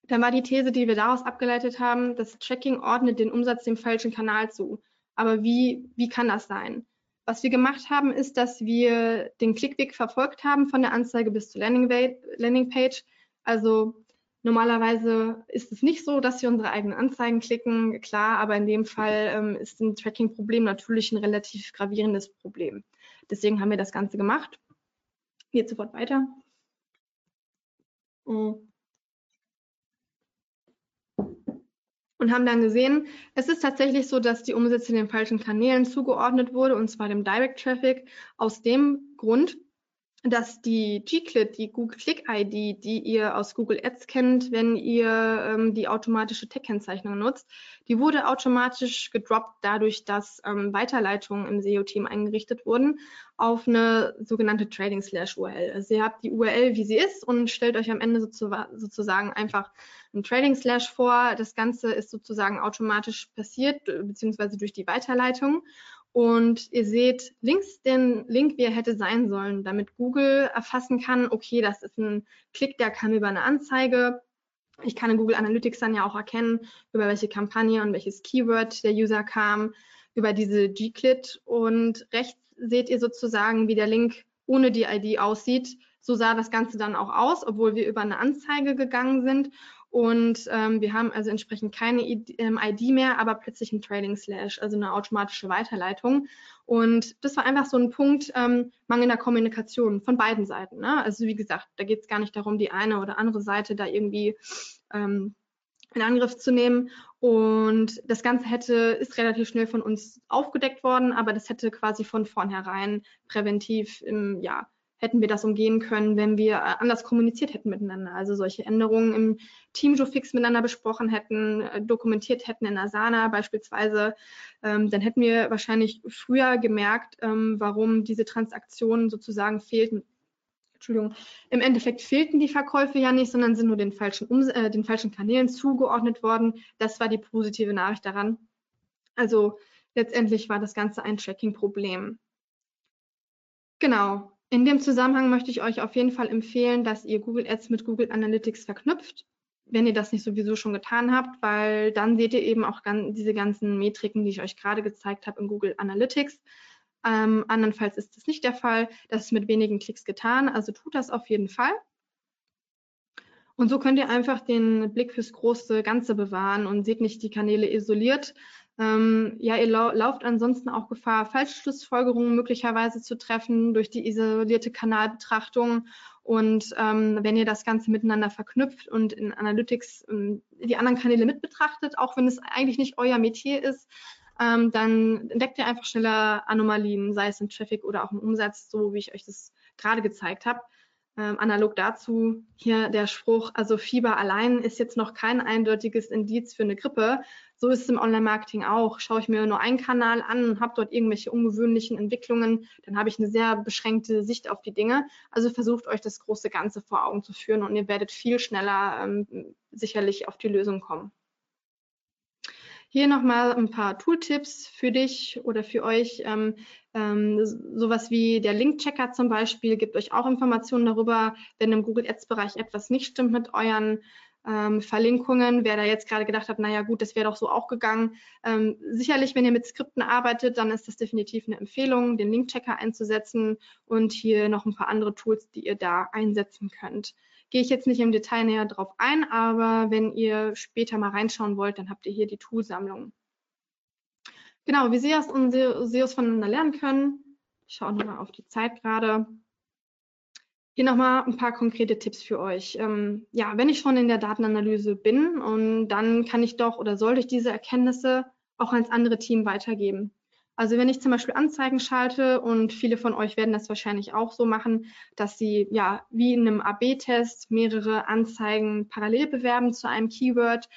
Speaker 2: Dann war die These, die wir daraus abgeleitet haben, das Tracking ordnet den Umsatz dem falschen Kanal zu. Aber wie, wie kann das sein? Was wir gemacht haben, ist, dass wir den Klickweg verfolgt haben von der Anzeige bis zur Landingpage. Also normalerweise ist es nicht so, dass wir unsere eigenen Anzeigen klicken, klar, aber in dem Fall ähm, ist ein Tracking-Problem natürlich ein relativ gravierendes Problem. Deswegen haben wir das Ganze gemacht. Geht sofort weiter. Oh. Und haben dann gesehen, es ist tatsächlich so, dass die Umsätze den falschen Kanälen zugeordnet wurde, und zwar dem Direct Traffic, aus dem Grund, dass die Gclit, die Google Click ID, die ihr aus Google Ads kennt, wenn ihr ähm, die automatische Tech-Kennzeichnung nutzt, die wurde automatisch gedroppt dadurch, dass ähm, Weiterleitungen im SEO-Team eingerichtet wurden auf eine sogenannte Trading Slash URL. Also ihr habt die URL, wie sie ist und stellt euch am Ende sozusagen einfach ein Trading Slash vor. Das Ganze ist sozusagen automatisch passiert, beziehungsweise durch die Weiterleitung. Und ihr seht links den Link, wie er hätte sein sollen, damit Google erfassen kann, okay, das ist ein Klick, der kam über eine Anzeige. Ich kann in Google Analytics dann ja auch erkennen, über welche Kampagne und welches Keyword der User kam, über diese G-Clit. Und rechts seht ihr sozusagen, wie der Link ohne die ID aussieht. So sah das Ganze dann auch aus, obwohl wir über eine Anzeige gegangen sind. Und ähm, wir haben also entsprechend keine ID, ähm, mehr, aber plötzlich ein Trading Slash, also eine automatische Weiterleitung. Und das war einfach so ein Punkt ähm, mangelnder Kommunikation von beiden Seiten. Ne? Also wie gesagt, da geht es gar nicht darum, die eine oder andere Seite da irgendwie ähm, in Angriff zu nehmen. Und das Ganze hätte, ist relativ schnell von uns aufgedeckt worden, aber das hätte quasi von vornherein präventiv im, ja, hätten wir das umgehen können, wenn wir äh, anders kommuniziert hätten miteinander. Also solche Änderungen im Teamjofix miteinander besprochen hätten, äh, dokumentiert hätten in Asana beispielsweise, ähm, dann hätten wir wahrscheinlich früher gemerkt, ähm, warum diese Transaktionen sozusagen fehlten. Entschuldigung, im Endeffekt fehlten die Verkäufe ja nicht, sondern sind nur den falschen, um äh, den falschen Kanälen zugeordnet worden. Das war die positive Nachricht daran. Also letztendlich war das Ganze ein Tracking-Problem. Genau, in dem Zusammenhang möchte ich euch auf jeden Fall empfehlen, dass ihr Google Ads mit Google Analytics verknüpft, wenn ihr das nicht sowieso schon getan habt, weil dann seht ihr eben auch diese ganzen Metriken, die ich euch gerade gezeigt habe in Google Analytics. Ähm, andernfalls ist das nicht der Fall. Das ist mit wenigen Klicks getan, also tut das auf jeden Fall. Und so könnt ihr einfach den Blick fürs große Ganze bewahren und seht nicht die Kanäle isoliert, ähm, ja, ihr lau lauft ansonsten auch Gefahr, Falschschlussfolgerungen möglicherweise zu treffen durch die isolierte Kanalbetrachtung. Und ähm, wenn ihr das Ganze miteinander verknüpft und in Analytics ähm, die anderen Kanäle mit betrachtet, auch wenn es eigentlich nicht euer Metier ist, ähm, dann entdeckt ihr einfach schneller Anomalien, sei es im Traffic oder auch im Umsatz, so wie ich euch das gerade gezeigt habe. Ähm, analog dazu hier der Spruch, also Fieber allein ist jetzt noch kein eindeutiges Indiz für eine Grippe. So ist es im Online-Marketing auch. Schaue ich mir nur einen Kanal an und habe dort irgendwelche ungewöhnlichen Entwicklungen, dann habe ich eine sehr beschränkte Sicht auf die Dinge. Also versucht euch das große Ganze vor Augen zu führen und ihr werdet viel schneller ähm, sicherlich auf die Lösung kommen. Hier nochmal ein paar Tooltips für dich oder für euch. Ähm, ähm, sowas wie der Link-Checker zum Beispiel gibt euch auch Informationen darüber, wenn im Google Ads-Bereich etwas nicht stimmt mit euren ähm, Verlinkungen. Wer da jetzt gerade gedacht hat, naja gut, das wäre doch so auch gegangen. Ähm, sicherlich, wenn ihr mit Skripten arbeitet, dann ist das definitiv eine Empfehlung, den Link-Checker einzusetzen und hier noch ein paar andere Tools, die ihr da einsetzen könnt. Gehe ich jetzt nicht im Detail näher drauf ein, aber wenn ihr später mal reinschauen wollt, dann habt ihr hier die Toolsammlung. Genau, wie SEOs und SEOs voneinander lernen können. Ich schaue nochmal auf die Zeit gerade. Hier nochmal ein paar konkrete Tipps für euch. Ähm, ja, wenn ich schon in der Datenanalyse bin und dann kann ich doch oder sollte ich diese Erkenntnisse auch ans andere Team weitergeben. Also wenn ich zum Beispiel Anzeigen schalte und viele von euch werden das wahrscheinlich auch so machen, dass sie ja wie in einem AB-Test mehrere Anzeigen parallel bewerben zu einem Keyword.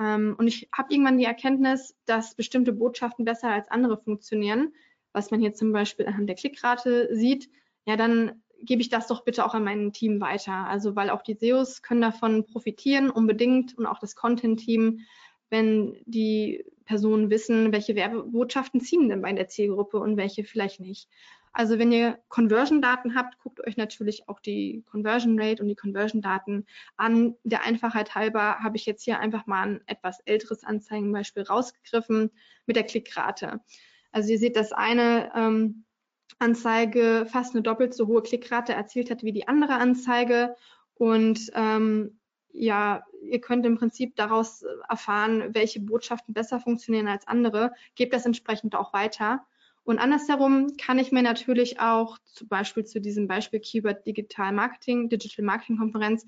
Speaker 2: Ähm, und ich habe irgendwann die Erkenntnis, dass bestimmte Botschaften besser als andere funktionieren, was man hier zum Beispiel anhand der Klickrate sieht. Ja, dann gebe ich das doch bitte auch an mein Team weiter. Also weil auch die SEOs können davon profitieren unbedingt und auch das Content-Team, wenn die Personen wissen, welche Werbebotschaften ziehen denn bei der Zielgruppe und welche vielleicht nicht. Also wenn ihr Conversion-Daten habt, guckt euch natürlich auch die Conversion Rate und die Conversion-Daten an. Der Einfachheit halber habe ich jetzt hier einfach mal ein etwas älteres Anzeigenbeispiel rausgegriffen mit der Klickrate. Also ihr seht, das eine ähm, Anzeige fast eine doppelt so hohe Klickrate erzielt hat wie die andere Anzeige und ähm, ja, ihr könnt im Prinzip daraus äh, erfahren, welche Botschaften besser funktionieren als andere. Gebt das entsprechend auch weiter. Und andersherum kann ich mir natürlich auch zum Beispiel zu diesem Beispiel Keyword Digital Marketing, Digital Marketing Konferenz,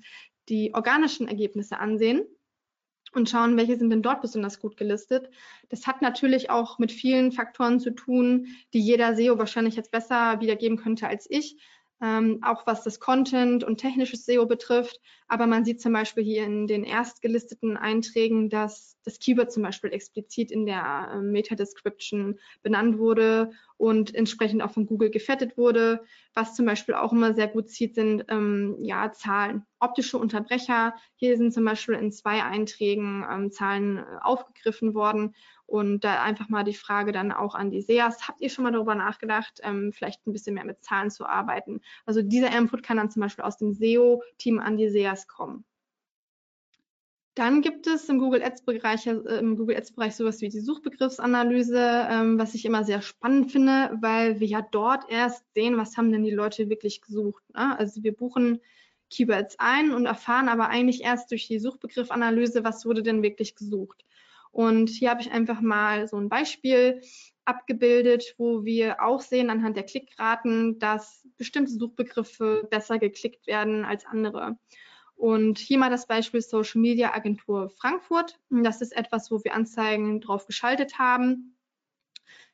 Speaker 2: die organischen Ergebnisse ansehen und schauen, welche sind denn dort besonders gut gelistet. Das hat natürlich auch mit vielen Faktoren zu tun, die jeder SEO wahrscheinlich jetzt besser wiedergeben könnte als ich ähm, auch was das Content und technisches SEO betrifft. Aber man sieht zum Beispiel hier in den erstgelisteten Einträgen, dass das Keyword zum Beispiel explizit in der äh, Meta-Description benannt wurde und entsprechend auch von Google gefettet wurde. Was zum Beispiel auch immer sehr gut sieht, sind ähm, ja, Zahlen. Optische Unterbrecher. Hier sind zum Beispiel in zwei Einträgen ähm, Zahlen äh, aufgegriffen worden. Und da einfach mal die Frage dann auch an die SEAs. Habt ihr schon mal darüber nachgedacht, ähm, vielleicht ein bisschen mehr mit Zahlen zu arbeiten? Also dieser Input kann dann zum Beispiel aus dem SEO-Team an die SEAs kommen. Dann gibt es im Google Ads-Bereich äh, Google Ads-Bereich sowas wie die Suchbegriffsanalyse, ähm, was ich immer sehr spannend finde, weil wir ja dort erst sehen, was haben denn die Leute wirklich gesucht. Ne? Also wir buchen Keywords ein und erfahren aber eigentlich erst durch die Suchbegriffanalyse, was wurde denn wirklich gesucht. Und hier habe ich einfach mal so ein Beispiel abgebildet, wo wir auch sehen anhand der Klickraten, dass bestimmte Suchbegriffe besser geklickt werden als andere. Und hier mal das Beispiel Social Media Agentur Frankfurt. Das ist etwas, wo wir Anzeigen drauf geschaltet haben.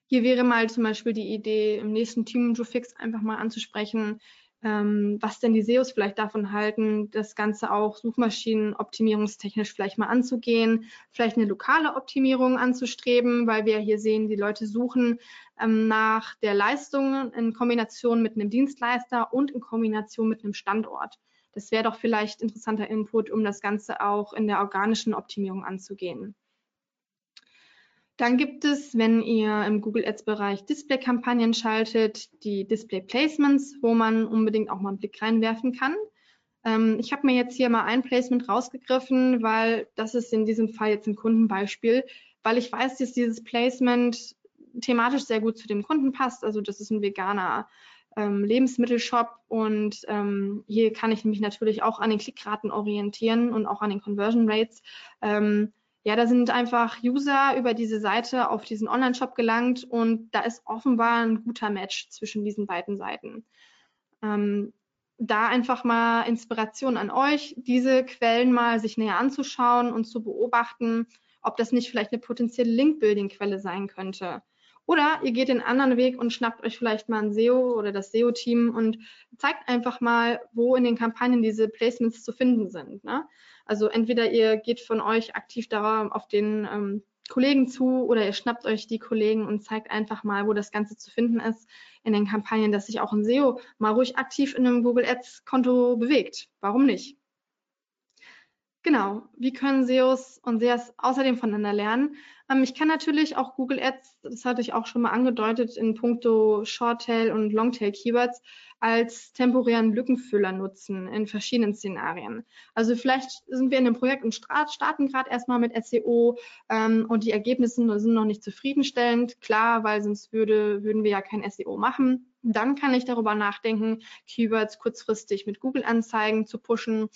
Speaker 2: Hier wäre mal zum Beispiel die Idee, im nächsten Team Fix einfach mal anzusprechen, ähm, was denn die SEOs vielleicht davon halten, das Ganze auch suchmaschinenoptimierungstechnisch vielleicht mal anzugehen, vielleicht eine lokale Optimierung anzustreben, weil wir hier sehen, die Leute suchen ähm, nach der Leistung in Kombination mit einem Dienstleister und in Kombination mit einem Standort. Das wäre doch vielleicht interessanter Input, um das Ganze auch in der organischen Optimierung anzugehen. Dann gibt es, wenn ihr im Google Ads Bereich Display-Kampagnen schaltet, die Display Placements, wo man unbedingt auch mal einen Blick reinwerfen kann. Ähm, ich habe mir jetzt hier mal ein Placement rausgegriffen, weil das ist in diesem Fall jetzt ein Kundenbeispiel, weil ich weiß, dass dieses Placement thematisch sehr gut zu dem Kunden passt. Also das ist ein veganer ähm, Lebensmittelshop und ähm, hier kann ich mich natürlich auch an den Klickraten orientieren und auch an den Conversion Rates. Ähm, ja, da sind einfach User über diese Seite auf diesen Online-Shop gelangt und da ist offenbar ein guter Match zwischen diesen beiden Seiten. Ähm, da einfach mal Inspiration an euch, diese Quellen mal sich näher anzuschauen und zu beobachten, ob das nicht vielleicht eine potenzielle Link-Building-Quelle sein könnte. Oder ihr geht den anderen Weg und schnappt euch vielleicht mal ein SEO oder das SEO-Team und zeigt einfach mal, wo in den Kampagnen diese Placements zu finden sind. Ne? Also entweder ihr geht von euch aktiv darauf auf den ähm, Kollegen zu oder ihr schnappt euch die Kollegen und zeigt einfach mal, wo das Ganze zu finden ist in den Kampagnen, dass sich auch ein SEO mal ruhig aktiv in einem Google Ads Konto bewegt. Warum nicht? Genau. Wie können SEOs und SEAs außerdem voneinander lernen? Ähm, ich kann natürlich auch Google Ads, das hatte ich auch schon mal angedeutet, in puncto Shorttail und Longtail Keywords als temporären Lückenfüller nutzen in verschiedenen Szenarien. Also vielleicht sind wir in einem Projekt und starten gerade erstmal mit SEO ähm, und die Ergebnisse sind noch nicht zufriedenstellend. Klar, weil sonst würde, würden wir ja kein SEO machen. Dann kann ich darüber nachdenken, Keywords kurzfristig mit Google-Anzeigen zu pushen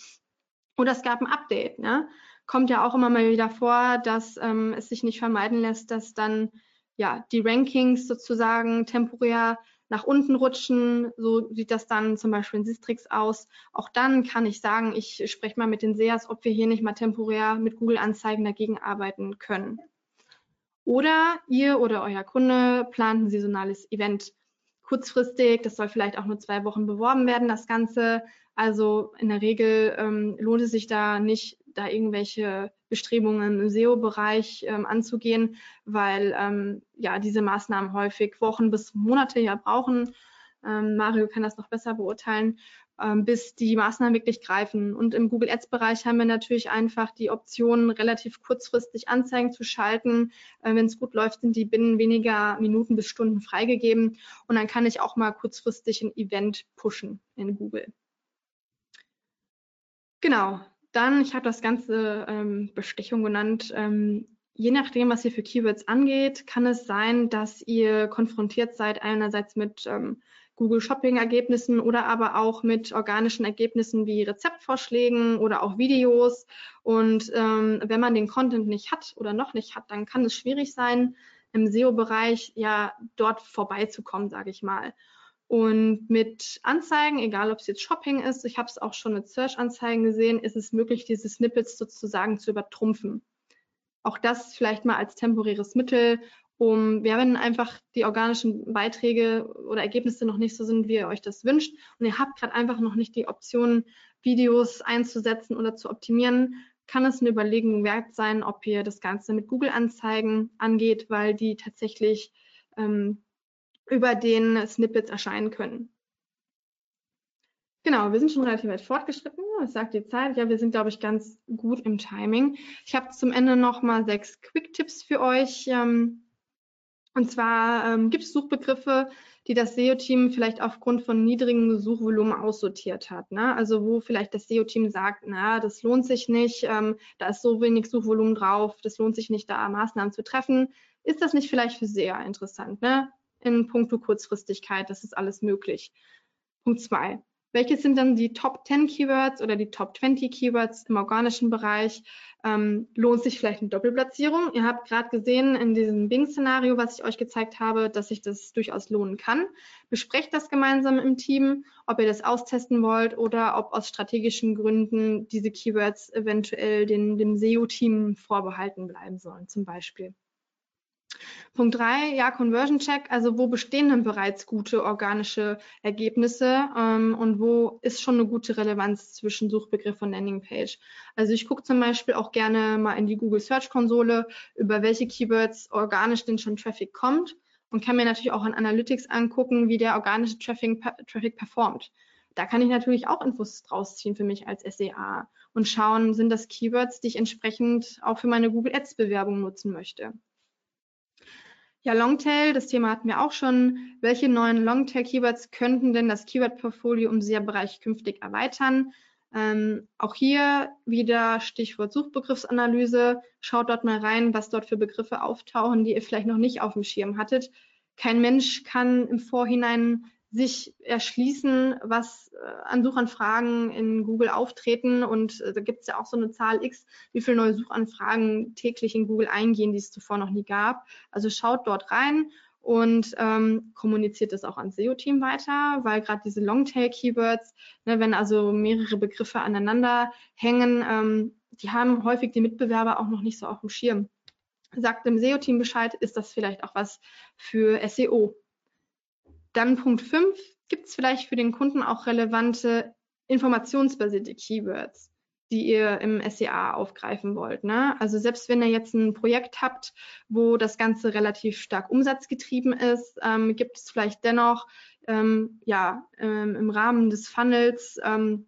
Speaker 2: oder es gab ein Update. Ne? Kommt ja auch immer mal wieder vor, dass ähm, es sich nicht vermeiden lässt, dass dann ja die Rankings sozusagen temporär nach unten rutschen. So sieht das dann zum Beispiel in Sistrix aus. Auch dann kann ich sagen, ich spreche mal mit den SEAs, ob wir hier nicht mal temporär mit Google-Anzeigen dagegen arbeiten können. Oder ihr oder euer Kunde plant ein saisonales Event kurzfristig. Das soll vielleicht auch nur zwei Wochen beworben werden, das Ganze. Also in der Regel ähm, lohnt es sich da nicht, da irgendwelche Bestrebungen im SEO-Bereich ähm, anzugehen, weil ähm, ja diese Maßnahmen häufig Wochen bis Monate ja brauchen. Ähm, Mario kann das noch besser beurteilen, ähm, bis die Maßnahmen wirklich greifen. Und im Google Ads-Bereich haben wir natürlich einfach die Option, relativ kurzfristig Anzeigen zu schalten. Äh, Wenn es gut läuft, sind die binnen weniger Minuten bis Stunden freigegeben. Und dann kann ich auch mal kurzfristig ein Event pushen in Google. Genau, dann, ich habe das Ganze ähm, Bestechung genannt. Ähm, je nachdem, was ihr für Keywords angeht, kann es sein, dass ihr konfrontiert seid einerseits mit ähm, Google Shopping Ergebnissen oder aber auch mit organischen Ergebnissen wie Rezeptvorschlägen oder auch Videos. Und ähm, wenn man den Content nicht hat oder noch nicht hat, dann kann es schwierig sein, im SEO-Bereich ja dort vorbeizukommen, sage ich mal. Und mit Anzeigen, egal ob es jetzt Shopping ist, ich habe es auch schon mit Search-Anzeigen gesehen, ist es möglich, diese Snippets sozusagen zu übertrumpfen. Auch das vielleicht mal als temporäres Mittel, um, ja, wenn einfach die organischen Beiträge oder Ergebnisse noch nicht so sind, wie ihr euch das wünscht und ihr habt gerade einfach noch nicht die Option, Videos einzusetzen oder zu optimieren, kann es eine Überlegung wert sein, ob ihr das Ganze mit Google-Anzeigen angeht, weil die tatsächlich ähm, über den Snippets erscheinen können. Genau, wir sind schon relativ weit fortgeschritten. Was sagt die Zeit? Ja, wir sind, glaube ich, ganz gut im Timing. Ich habe zum Ende noch mal sechs Quick-Tipps für euch. Ähm, und zwar ähm, gibt es Suchbegriffe, die das SEO-Team vielleicht aufgrund von niedrigem Suchvolumen aussortiert hat. Ne? Also wo vielleicht das SEO-Team sagt, na, das lohnt sich nicht, ähm, da ist so wenig Suchvolumen drauf, das lohnt sich nicht, da Maßnahmen zu treffen. Ist das nicht vielleicht für SEA interessant? Ne? In puncto Kurzfristigkeit. Das ist alles möglich. Punkt zwei. welche sind dann die Top 10 Keywords oder die Top 20 Keywords im organischen Bereich? Ähm, lohnt sich vielleicht eine Doppelplatzierung? Ihr habt gerade gesehen in diesem Bing-Szenario, was ich euch gezeigt habe, dass sich das durchaus lohnen kann. Besprecht das gemeinsam im Team, ob ihr das austesten wollt oder ob aus strategischen Gründen diese Keywords eventuell den, dem SEO-Team vorbehalten bleiben sollen, zum Beispiel. Punkt drei, ja, Conversion Check. Also wo bestehen denn bereits gute organische Ergebnisse ähm, und wo ist schon eine gute Relevanz zwischen Suchbegriff und Landingpage? Also ich gucke zum Beispiel auch gerne mal in die Google Search Konsole, über welche Keywords organisch denn schon Traffic kommt und kann mir natürlich auch an Analytics angucken, wie der organische Traffic, Traffic performt. Da kann ich natürlich auch Infos draus ziehen für mich als SEA und schauen, sind das Keywords, die ich entsprechend auch für meine Google Ads Bewerbung nutzen möchte. Ja, Longtail, das Thema hatten wir auch schon. Welche neuen Longtail-Keywords könnten denn das Keyword-Portfolio im SEA-Bereich künftig erweitern? Ähm, auch hier wieder Stichwort Suchbegriffsanalyse. Schaut dort mal rein, was dort für Begriffe auftauchen, die ihr vielleicht noch nicht auf dem Schirm hattet. Kein Mensch kann im Vorhinein sich erschließen, was äh, an Suchanfragen in Google auftreten. Und äh, da gibt es ja auch so eine Zahl X, wie viele neue Suchanfragen täglich in Google eingehen, die es zuvor noch nie gab. Also schaut dort rein und ähm, kommuniziert das auch ans SEO-Team weiter, weil gerade diese Longtail-Keywords, ne, wenn also mehrere Begriffe aneinander hängen, ähm, die haben häufig die Mitbewerber auch noch nicht so auf dem Schirm. Sagt dem SEO-Team Bescheid, ist das vielleicht auch was für SEO. Dann Punkt 5, gibt es vielleicht für den Kunden auch relevante informationsbasierte Keywords, die ihr im SEA aufgreifen wollt. Ne? Also selbst wenn ihr jetzt ein Projekt habt, wo das Ganze relativ stark umsatzgetrieben ist, ähm, gibt es vielleicht dennoch ähm, ja, ähm, im Rahmen des Funnels ähm,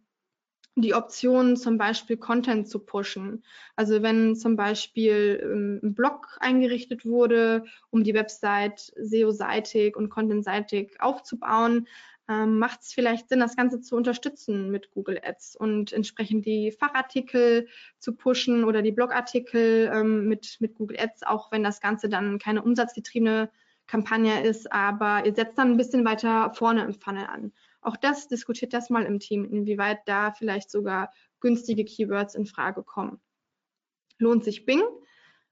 Speaker 2: die Option, zum Beispiel Content zu pushen. Also wenn zum Beispiel ähm, ein Blog eingerichtet wurde, um die Website SEO-seitig und Content-seitig aufzubauen, ähm, macht es vielleicht Sinn, das Ganze zu unterstützen mit Google Ads und entsprechend die Fachartikel zu pushen oder die Blogartikel ähm, mit, mit Google Ads, auch wenn das Ganze dann keine umsatzgetriebene Kampagne ist, aber ihr setzt dann ein bisschen weiter vorne im Funnel an. Auch das diskutiert das mal im Team, inwieweit da vielleicht sogar günstige Keywords in Frage kommen. Lohnt sich Bing?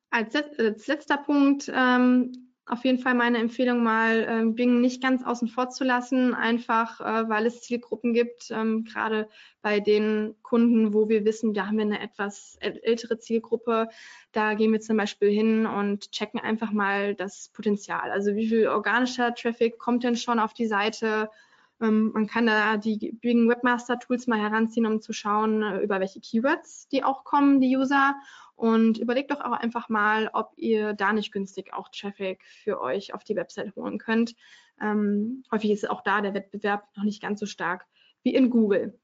Speaker 2: Als, als letzter Punkt ähm, auf jeden Fall meine Empfehlung mal, ähm, Bing nicht ganz außen vor zu lassen, einfach äh, weil es Zielgruppen gibt, ähm, gerade bei den Kunden, wo wir wissen, da haben wir eine etwas ältere Zielgruppe. Da gehen wir zum Beispiel hin und checken einfach mal das Potenzial. Also wie viel organischer Traffic kommt denn schon auf die Seite? Ähm, man kann da die Bing Webmaster Tools mal heranziehen, um zu schauen, äh, über welche Keywords die auch kommen, die User. Und überlegt doch auch einfach mal, ob ihr da nicht günstig auch Traffic für euch auf die Website holen könnt. Ähm, häufig ist auch da der Wettbewerb noch nicht ganz so stark wie in Google.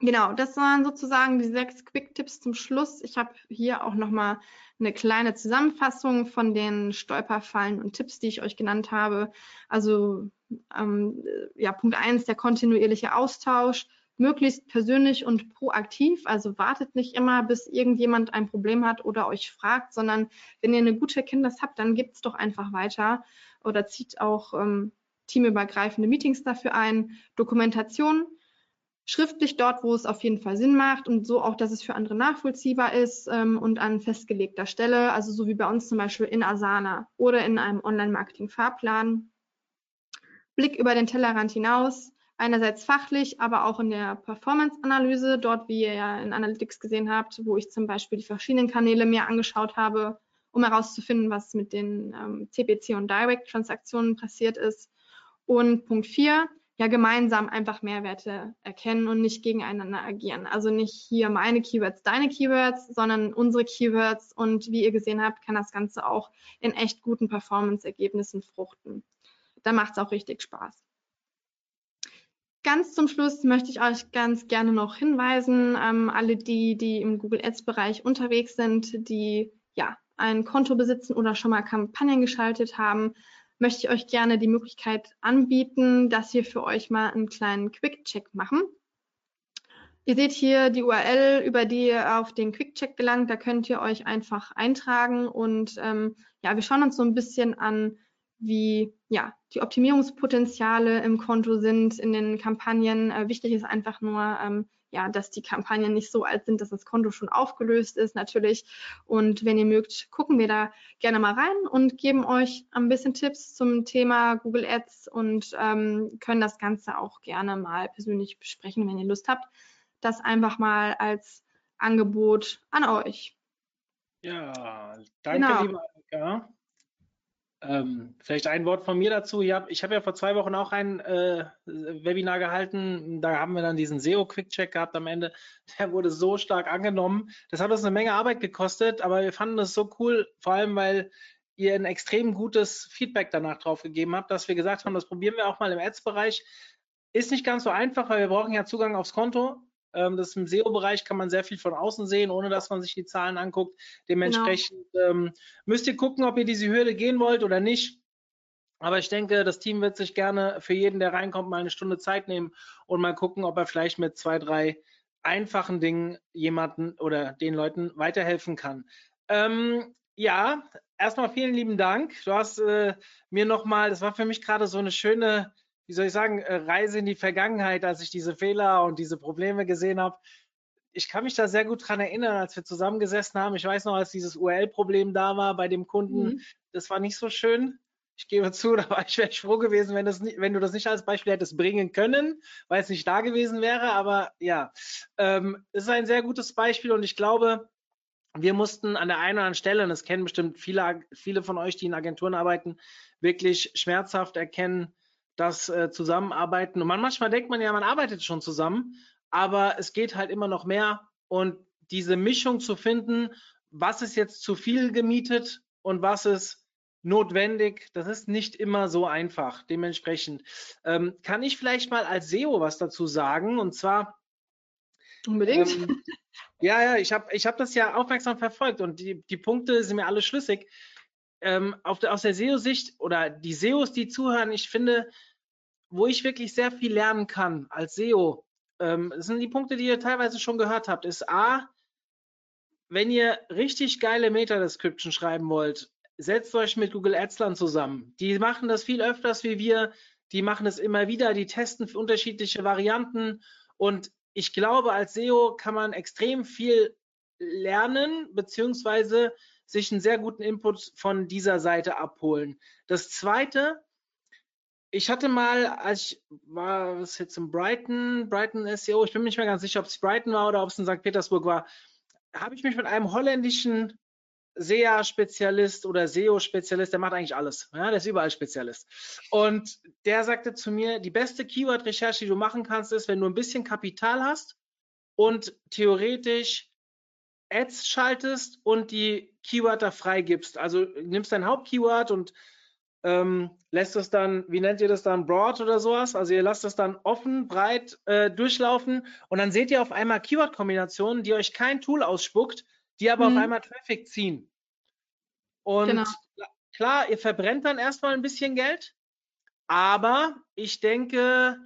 Speaker 2: Genau, das waren sozusagen die sechs Quick-Tipps zum Schluss. Ich habe hier auch nochmal eine kleine Zusammenfassung von den Stolperfallen und Tipps, die ich euch genannt habe. Also ähm, ja, Punkt eins, der kontinuierliche Austausch, möglichst persönlich und proaktiv. Also wartet nicht immer, bis irgendjemand ein Problem hat oder euch fragt, sondern wenn ihr eine gute Erkenntnis habt, dann gebt es doch einfach weiter oder zieht auch ähm, teamübergreifende Meetings dafür ein. Dokumentation, schriftlich dort, wo es auf jeden Fall Sinn macht und so auch, dass es für andere nachvollziehbar ist ähm, und an festgelegter Stelle, also so wie bei uns zum Beispiel in Asana oder in einem Online-Marketing-Fahrplan. Blick über den Tellerrand hinaus, einerseits fachlich, aber auch in der Performance-Analyse, dort, wie ihr ja in Analytics gesehen habt, wo ich zum Beispiel die verschiedenen Kanäle mir angeschaut habe, um herauszufinden, was mit den ähm, CPC und Direct-Transaktionen passiert ist. Und Punkt 4, ja gemeinsam einfach Mehrwerte erkennen und nicht gegeneinander agieren. Also nicht hier meine Keywords, deine Keywords, sondern unsere Keywords. Und wie ihr gesehen habt, kann das Ganze auch in echt guten Performance-Ergebnissen fruchten. Da macht es auch richtig Spaß. Ganz zum Schluss möchte ich euch ganz gerne noch hinweisen, ähm, alle die, die im Google Ads-Bereich unterwegs sind, die ja ein Konto besitzen oder schon mal Kampagnen geschaltet haben, möchte ich euch gerne die Möglichkeit anbieten, dass wir für euch mal einen kleinen Quick-Check machen. Ihr seht hier die URL, über die ihr auf den Quick-Check gelangt. Da könnt ihr euch einfach eintragen und ähm, ja, wir schauen uns so ein bisschen an, wie ja die Optimierungspotenziale im Konto sind, in den Kampagnen. Äh, wichtig ist einfach nur, ähm, ja, dass die Kampagnen nicht so alt sind, dass das Konto schon aufgelöst ist, natürlich. Und wenn ihr mögt, gucken wir da gerne mal rein und geben euch ein bisschen Tipps zum Thema Google Ads und ähm, können das Ganze auch gerne mal persönlich besprechen, wenn ihr Lust habt. Das einfach mal als Angebot an euch.
Speaker 1: Ja, danke, genau. liebe Annika. Ähm, vielleicht ein Wort von mir dazu. Ich habe hab ja vor zwei Wochen auch ein äh, Webinar gehalten. Da haben wir dann diesen SEO-Quick-Check gehabt am Ende. Der wurde so stark angenommen. Das hat uns eine Menge Arbeit gekostet, aber wir fanden das so cool, vor allem weil ihr ein extrem gutes Feedback danach drauf gegeben habt, dass wir gesagt haben, das probieren wir auch mal im Ads-Bereich. Ist nicht ganz so einfach, weil wir brauchen ja Zugang aufs Konto. Ähm, das im SEO-Bereich kann man sehr viel von außen sehen, ohne dass man sich die Zahlen anguckt. Dementsprechend genau. ähm, müsst ihr gucken, ob ihr diese Hürde gehen wollt oder nicht. Aber ich denke, das Team wird sich gerne für jeden, der reinkommt, mal eine Stunde Zeit nehmen und mal gucken, ob er vielleicht mit zwei, drei einfachen Dingen jemanden oder den Leuten weiterhelfen kann. Ähm, ja, erstmal vielen lieben Dank. Du hast äh, mir nochmal, das war für mich gerade so eine schöne wie soll ich sagen, äh, Reise in die Vergangenheit, als ich diese Fehler und diese Probleme gesehen habe. Ich kann mich da sehr gut dran erinnern, als wir zusammengesessen haben. Ich weiß noch, als dieses URL-Problem da war bei dem Kunden, mhm. das war nicht so schön. Ich gebe zu, da war ich, wäre froh gewesen, wenn, das nicht, wenn du das nicht als Beispiel hättest bringen können, weil es nicht da gewesen wäre. Aber ja, ähm, es ist ein sehr gutes Beispiel und ich glaube, wir mussten an der einen oder anderen Stelle, und das kennen bestimmt viele, viele von euch, die in Agenturen arbeiten, wirklich schmerzhaft erkennen, das äh, Zusammenarbeiten. Und man, manchmal denkt man ja, man arbeitet schon zusammen, aber es geht halt immer noch mehr. Und diese Mischung zu finden, was ist jetzt zu viel gemietet und was ist notwendig, das ist nicht immer so einfach. Dementsprechend ähm, kann ich vielleicht mal als SEO was dazu sagen. Und zwar.
Speaker 2: Unbedingt. Ähm,
Speaker 1: ja, ja, ich habe ich hab das ja aufmerksam verfolgt und die, die Punkte sind mir alle schlüssig ähm, der, aus der SEO-Sicht oder die SEOs, die zuhören, ich finde, wo ich wirklich sehr viel lernen kann als SEO, ähm, sind die Punkte, die ihr teilweise schon gehört habt, ist A, wenn ihr richtig geile Meta-Description schreiben wollt, setzt euch mit Google Adsland zusammen. Die machen das viel öfters wie wir, die machen es immer wieder, die testen unterschiedliche Varianten und ich glaube, als SEO kann man extrem viel lernen, beziehungsweise sich einen sehr guten Input von dieser Seite abholen. Das zweite, ich hatte mal, als ich war was jetzt in Brighton, Brighton SEO, ich bin mir nicht mehr ganz sicher, ob es Brighton war oder ob es in St. Petersburg war, habe ich mich mit einem holländischen SEA-Spezialist oder SEO-Spezialist, der macht eigentlich alles. Ja, der ist überall Spezialist. Und der sagte zu mir, die beste Keyword-Recherche, die du machen kannst, ist, wenn du ein bisschen Kapital hast und theoretisch Ads schaltest und die Keywörter freigibst. Also nimmst dein Hauptkeyword und ähm, lässt es dann, wie nennt ihr das dann, broad oder sowas? Also ihr lasst es dann offen, breit äh, durchlaufen und dann seht ihr auf einmal Keyword-Kombinationen, die euch kein Tool ausspuckt, die aber mhm. auf einmal Traffic ziehen. Und genau. klar, ihr verbrennt dann erstmal ein bisschen Geld, aber ich denke,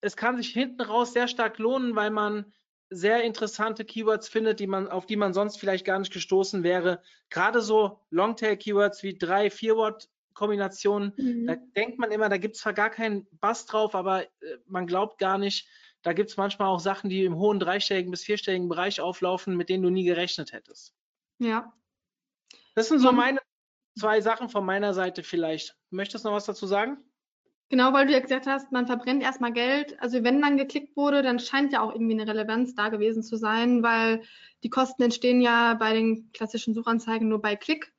Speaker 1: es kann sich hinten raus sehr stark lohnen, weil man sehr interessante Keywords findet, die man, auf die man sonst vielleicht gar nicht gestoßen wäre. Gerade so Longtail-Keywords wie drei, vier Wort-Kombinationen, mhm. da denkt man immer, da gibt es zwar gar keinen Bass drauf, aber äh, man glaubt gar nicht, da gibt es manchmal auch Sachen, die im hohen dreistelligen bis vierstelligen Bereich auflaufen, mit denen du nie gerechnet hättest.
Speaker 2: Ja.
Speaker 1: Das sind so meine zwei Sachen von meiner Seite vielleicht. Möchtest du noch was dazu sagen?
Speaker 2: Genau, weil du ja gesagt hast, man verbrennt erstmal Geld. Also wenn dann geklickt wurde, dann scheint ja auch irgendwie eine Relevanz da gewesen zu sein, weil die Kosten entstehen ja bei den klassischen Suchanzeigen nur bei Klick.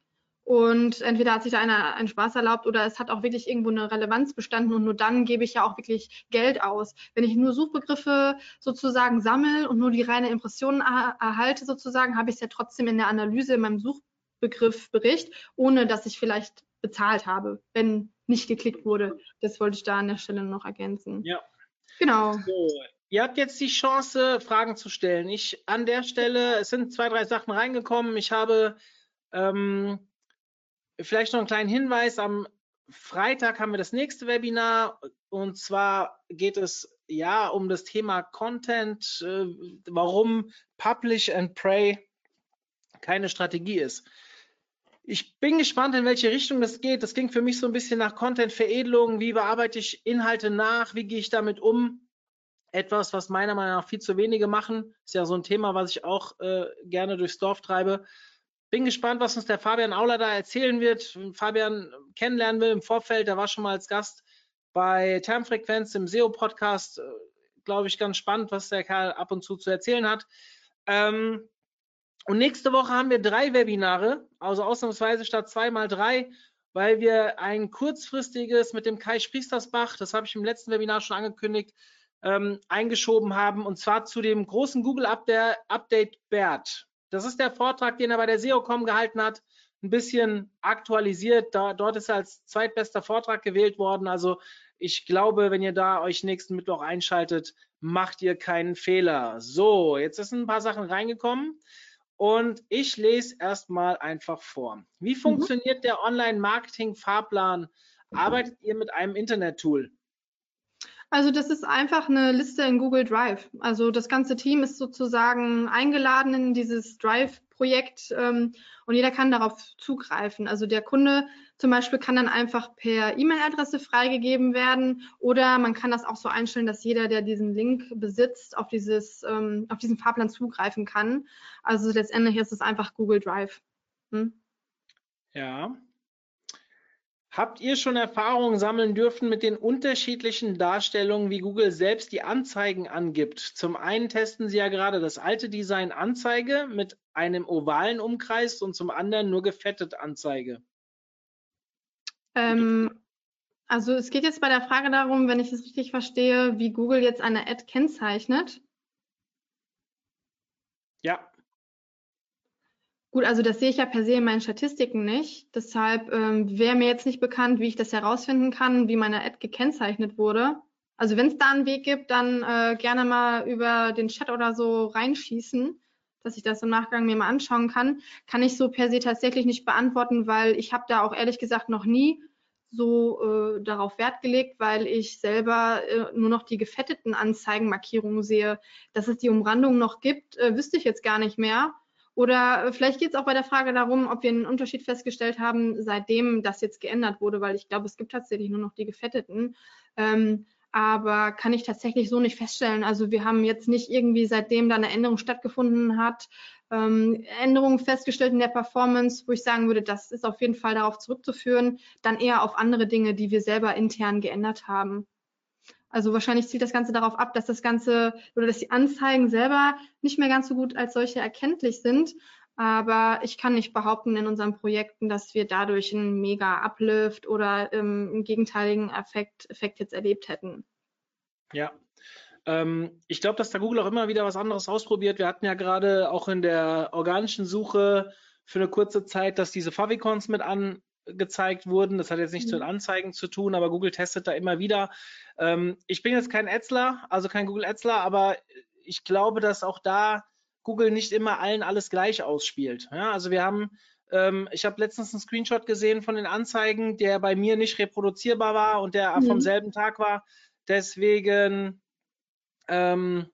Speaker 2: Und entweder hat sich da einer einen Spaß erlaubt oder es hat auch wirklich irgendwo eine Relevanz bestanden und nur dann gebe ich ja auch wirklich Geld aus. Wenn ich nur Suchbegriffe sozusagen sammle und nur die reine Impression erhalte sozusagen, habe ich es ja trotzdem in der Analyse in meinem Suchbegriffbericht, ohne dass ich vielleicht bezahlt habe, wenn nicht geklickt wurde. Das wollte ich da an der Stelle noch ergänzen.
Speaker 1: Ja.
Speaker 2: Genau.
Speaker 1: So, ihr habt jetzt die Chance, Fragen zu stellen. Ich an der Stelle, es sind zwei, drei Sachen reingekommen. Ich habe ähm, vielleicht noch einen kleinen Hinweis. Am Freitag haben wir das nächste Webinar und zwar geht es ja um das Thema Content, äh, warum Publish and Pray keine Strategie ist Ich bin gespannt, in welche Richtung das geht. Das ging für mich so ein bisschen nach Content-Veredelung. Wie bearbeite ich Inhalte nach? Wie gehe ich damit um? Etwas, was meiner Meinung nach viel zu wenige machen. Ist ja so ein Thema, was ich auch äh, gerne durchs Dorf treibe. Bin gespannt, was uns der Fabian Auler da erzählen wird. Fabian kennenlernen will im Vorfeld, der war schon mal als Gast bei Termfrequenz im SEO-Podcast. Äh, Glaube ich, ganz spannend, was der Kerl ab und zu zu erzählen hat. Ähm, und nächste Woche haben wir drei Webinare, also ausnahmsweise statt zwei mal drei, weil wir ein kurzfristiges mit dem Kai Spriestersbach, das habe ich im letzten Webinar schon angekündigt, ähm, eingeschoben haben, und zwar zu dem großen Google Update BERT. Das ist der Vortrag, den er bei der SEOCom gehalten hat, ein bisschen aktualisiert. Da, dort ist er als zweitbester Vortrag gewählt worden. Also ich glaube, wenn ihr da euch nächsten Mittwoch einschaltet, macht ihr keinen Fehler. So, jetzt sind ein paar Sachen reingekommen. Und ich lese erstmal einfach vor. Wie mhm. funktioniert der Online-Marketing-Fahrplan? Arbeitet ihr mit einem Internet-Tool?
Speaker 2: Also das ist einfach eine Liste in Google Drive. Also das ganze Team ist sozusagen eingeladen in dieses Drive-Projekt ähm, und jeder kann darauf zugreifen. Also der Kunde zum Beispiel kann dann einfach per E-Mail-Adresse freigegeben werden oder man kann das auch so einstellen, dass jeder, der diesen Link besitzt, auf, dieses, ähm, auf diesen Fahrplan zugreifen kann. Also letztendlich ist es einfach Google Drive. Hm?
Speaker 1: Ja. Habt ihr schon Erfahrungen sammeln dürfen mit den unterschiedlichen Darstellungen, wie Google selbst die Anzeigen angibt? Zum einen testen sie ja gerade das alte Design Anzeige mit einem ovalen Umkreis und zum anderen nur gefettet Anzeige.
Speaker 2: Ähm, also es geht jetzt bei der Frage darum, wenn ich es richtig verstehe, wie Google jetzt eine Ad kennzeichnet.
Speaker 1: Ja.
Speaker 2: Gut, also das sehe ich ja per se in meinen Statistiken nicht. Deshalb ähm, wäre mir jetzt nicht bekannt, wie ich das herausfinden kann, wie meine Ad gekennzeichnet wurde. Also wenn es da einen Weg gibt, dann äh, gerne mal über den Chat oder so reinschießen dass ich das im Nachgang mir mal anschauen kann, kann ich so per se tatsächlich nicht beantworten, weil ich habe da auch ehrlich gesagt noch nie so äh, darauf Wert gelegt, weil ich selber äh, nur noch die gefetteten Anzeigenmarkierungen sehe. Dass es die Umrandung noch gibt, äh, wüsste ich jetzt gar nicht mehr. Oder äh, vielleicht geht es auch bei der Frage darum, ob wir einen Unterschied festgestellt haben, seitdem das jetzt geändert wurde, weil ich glaube, es gibt tatsächlich nur noch die gefetteten. Ähm, aber kann ich tatsächlich so nicht feststellen. Also wir haben jetzt nicht irgendwie, seitdem da eine Änderung stattgefunden hat, ähm, Änderungen festgestellt in der Performance, wo ich sagen würde, das ist auf jeden Fall darauf zurückzuführen, dann eher auf andere Dinge, die wir selber intern geändert haben. Also wahrscheinlich zielt das Ganze darauf ab, dass das Ganze oder dass die Anzeigen selber nicht mehr ganz so gut als solche erkenntlich sind aber ich kann nicht behaupten in unseren Projekten, dass wir dadurch einen mega Uplift oder ähm, einen gegenteiligen Effekt, Effekt jetzt erlebt hätten.
Speaker 1: Ja, ähm, ich glaube, dass da Google auch immer wieder was anderes ausprobiert. Wir hatten ja gerade auch in der organischen Suche für eine kurze Zeit, dass diese Favicons mit angezeigt wurden. Das hat jetzt nichts mhm. mit Anzeigen zu tun, aber Google testet da immer wieder. Ähm, ich bin jetzt kein Adsler, also kein Google Adsler, aber ich glaube, dass auch da Google nicht immer allen alles gleich ausspielt. Ja, also wir haben, ähm, ich habe letztens einen Screenshot gesehen von den Anzeigen, der bei mir nicht reproduzierbar war und der mhm. vom selben Tag war. Deswegen ähm,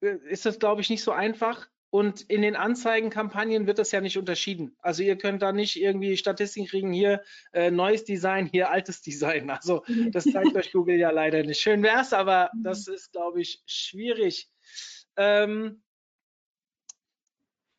Speaker 1: ist das, glaube ich, nicht so einfach. Und in den Anzeigenkampagnen wird das ja nicht unterschieden. Also ihr könnt da nicht irgendwie Statistiken kriegen, hier äh, neues Design, hier altes Design. Also das zeigt euch Google ja leider nicht. Schön wäre es, aber das ist, glaube ich, schwierig. Ähm,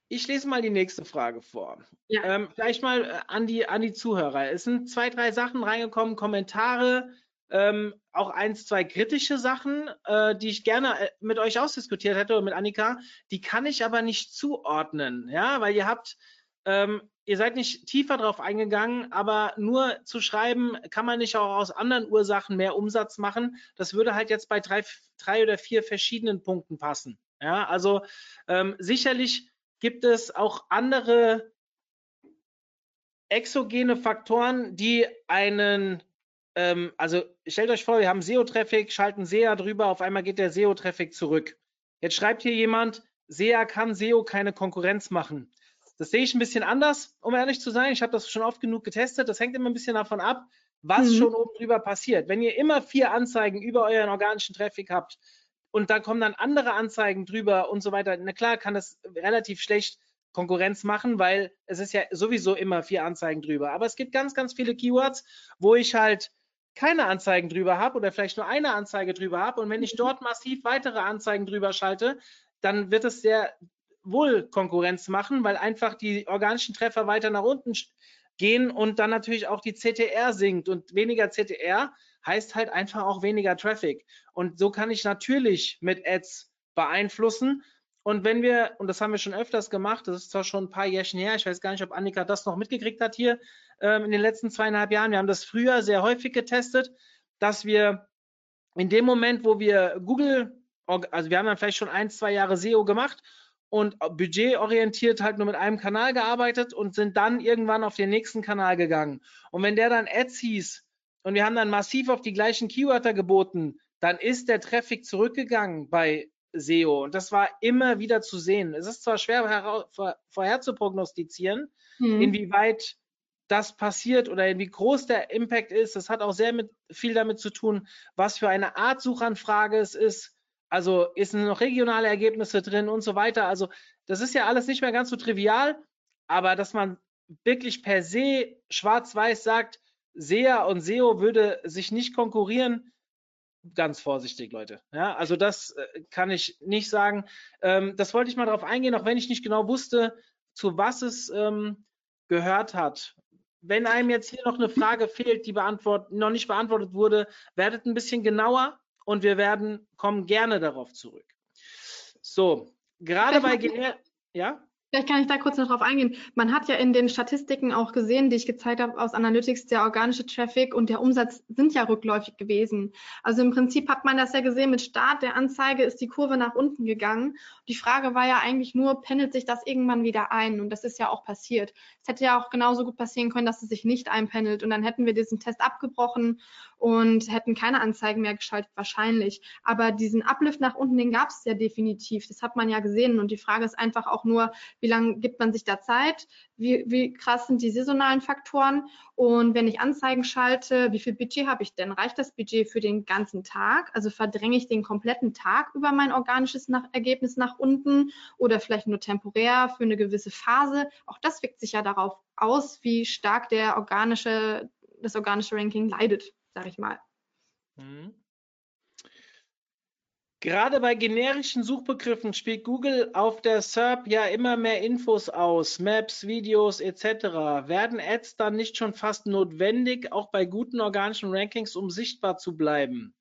Speaker 1: ich lese mal die nächste Frage vor. Ja. Ähm, vielleicht mal äh, an die, an die Zuhörer. Es sind zwei, drei Sachen reingekommen, Kommentare, ähm, auch eins, zwei kritische Sachen, äh, die ich gerne äh, mit euch ausdiskutiert hätte oder mit Annika. Die kann ich aber nicht zuordnen, ja, weil ihr habt, ähm, ihr seid nicht tiefer drauf eingegangen, aber nur zu schreiben, kann man nicht auch aus anderen Ursachen mehr Umsatz machen. Das würde halt jetzt bei drei, drei oder vier verschiedenen Punkten passen. Ja, also ähm, sicherlich gibt es auch andere exogene Faktoren, die einen, ähm, also stellt euch vor, wir haben SEO-Traffic, schalten SEA drüber, auf einmal geht der SEO-Traffic zurück. Jetzt schreibt hier jemand, SEA kann SEO keine Konkurrenz machen. Das sehe ich ein bisschen anders, um ehrlich zu sein. Ich habe das schon oft genug getestet. Das hängt immer ein bisschen davon ab, was mhm. schon oben drüber passiert. Wenn ihr immer vier Anzeigen über euren organischen Traffic habt, und da kommen dann andere Anzeigen drüber und so weiter. Na klar, kann das relativ schlecht Konkurrenz machen, weil es ist ja sowieso immer vier Anzeigen drüber. Aber es gibt ganz, ganz viele Keywords, wo ich halt keine Anzeigen drüber habe oder vielleicht nur eine Anzeige drüber habe. Und wenn ich dort massiv weitere Anzeigen drüber schalte, dann wird es sehr wohl Konkurrenz machen, weil einfach die organischen Treffer weiter nach unten gehen und dann natürlich auch die CTR sinkt. Und weniger CTR heißt halt einfach auch weniger Traffic. Und so kann ich natürlich mit Ads beeinflussen. Und wenn wir, und das haben wir schon öfters gemacht, das ist zwar schon ein paar Jährchen her, ich weiß gar nicht, ob Annika das noch mitgekriegt hat hier ähm, in den letzten zweieinhalb Jahren. Wir haben das früher sehr häufig getestet, dass wir in dem Moment, wo wir Google, also wir haben dann vielleicht schon ein, zwei Jahre SEO gemacht und budgetorientiert halt nur mit einem Kanal gearbeitet und sind dann irgendwann auf den nächsten Kanal gegangen. Und wenn der dann Ads hieß und wir haben dann massiv auf die gleichen Keywörter geboten, dann ist der Traffic zurückgegangen bei SEO. Und das war immer wieder zu sehen. Es ist zwar schwer vorher zu prognostizieren, mhm. inwieweit das passiert oder wie groß der Impact ist. Das hat auch sehr mit, viel damit zu tun, was für eine Art Suchanfrage es ist. Also ist noch regionale Ergebnisse drin und so weiter. Also das ist ja alles nicht mehr ganz so trivial, aber dass man wirklich per se schwarz-weiß sagt, SEA und SEO würde sich nicht konkurrieren, ganz vorsichtig, Leute. Ja, also das äh, kann ich nicht sagen. Ähm, das wollte ich mal darauf eingehen, auch wenn ich nicht genau wusste, zu was es ähm, gehört hat. Wenn einem jetzt hier noch eine Frage fehlt, die noch nicht beantwortet wurde, werdet ein bisschen genauer und wir werden kommen gerne darauf zurück. So, gerade bei Gener ja?
Speaker 2: Vielleicht kann ich da kurz noch drauf eingehen. Man hat ja in den Statistiken auch gesehen, die ich gezeigt habe aus Analytics, der organische Traffic und der Umsatz sind ja rückläufig gewesen. Also im Prinzip hat man das ja gesehen, mit Start der Anzeige ist die Kurve nach unten gegangen. Die Frage war ja eigentlich nur, pendelt sich das irgendwann wieder ein? Und das ist ja auch passiert. Es hätte ja auch genauso gut passieren können, dass es sich nicht einpendelt und dann hätten wir diesen Test abgebrochen und hätten keine Anzeigen mehr geschaltet, wahrscheinlich. Aber diesen Uplift nach unten, den gab es ja definitiv. Das hat man ja gesehen. Und die Frage ist einfach auch nur, wie lange gibt man sich da Zeit? Wie, wie krass sind die saisonalen Faktoren? Und wenn ich Anzeigen schalte, wie viel Budget habe ich denn? Reicht das Budget für den ganzen Tag? Also verdränge ich den kompletten Tag über mein organisches nach Ergebnis nach unten oder vielleicht nur temporär für eine gewisse Phase? Auch das wirkt sich ja darauf aus, wie stark der organische, das organische Ranking leidet sag ich mal. Mhm.
Speaker 1: Gerade bei generischen Suchbegriffen spielt Google auf der SERP ja immer mehr Infos aus, Maps, Videos etc. Werden Ads dann nicht schon fast notwendig, auch bei guten organischen Rankings, um sichtbar zu bleiben?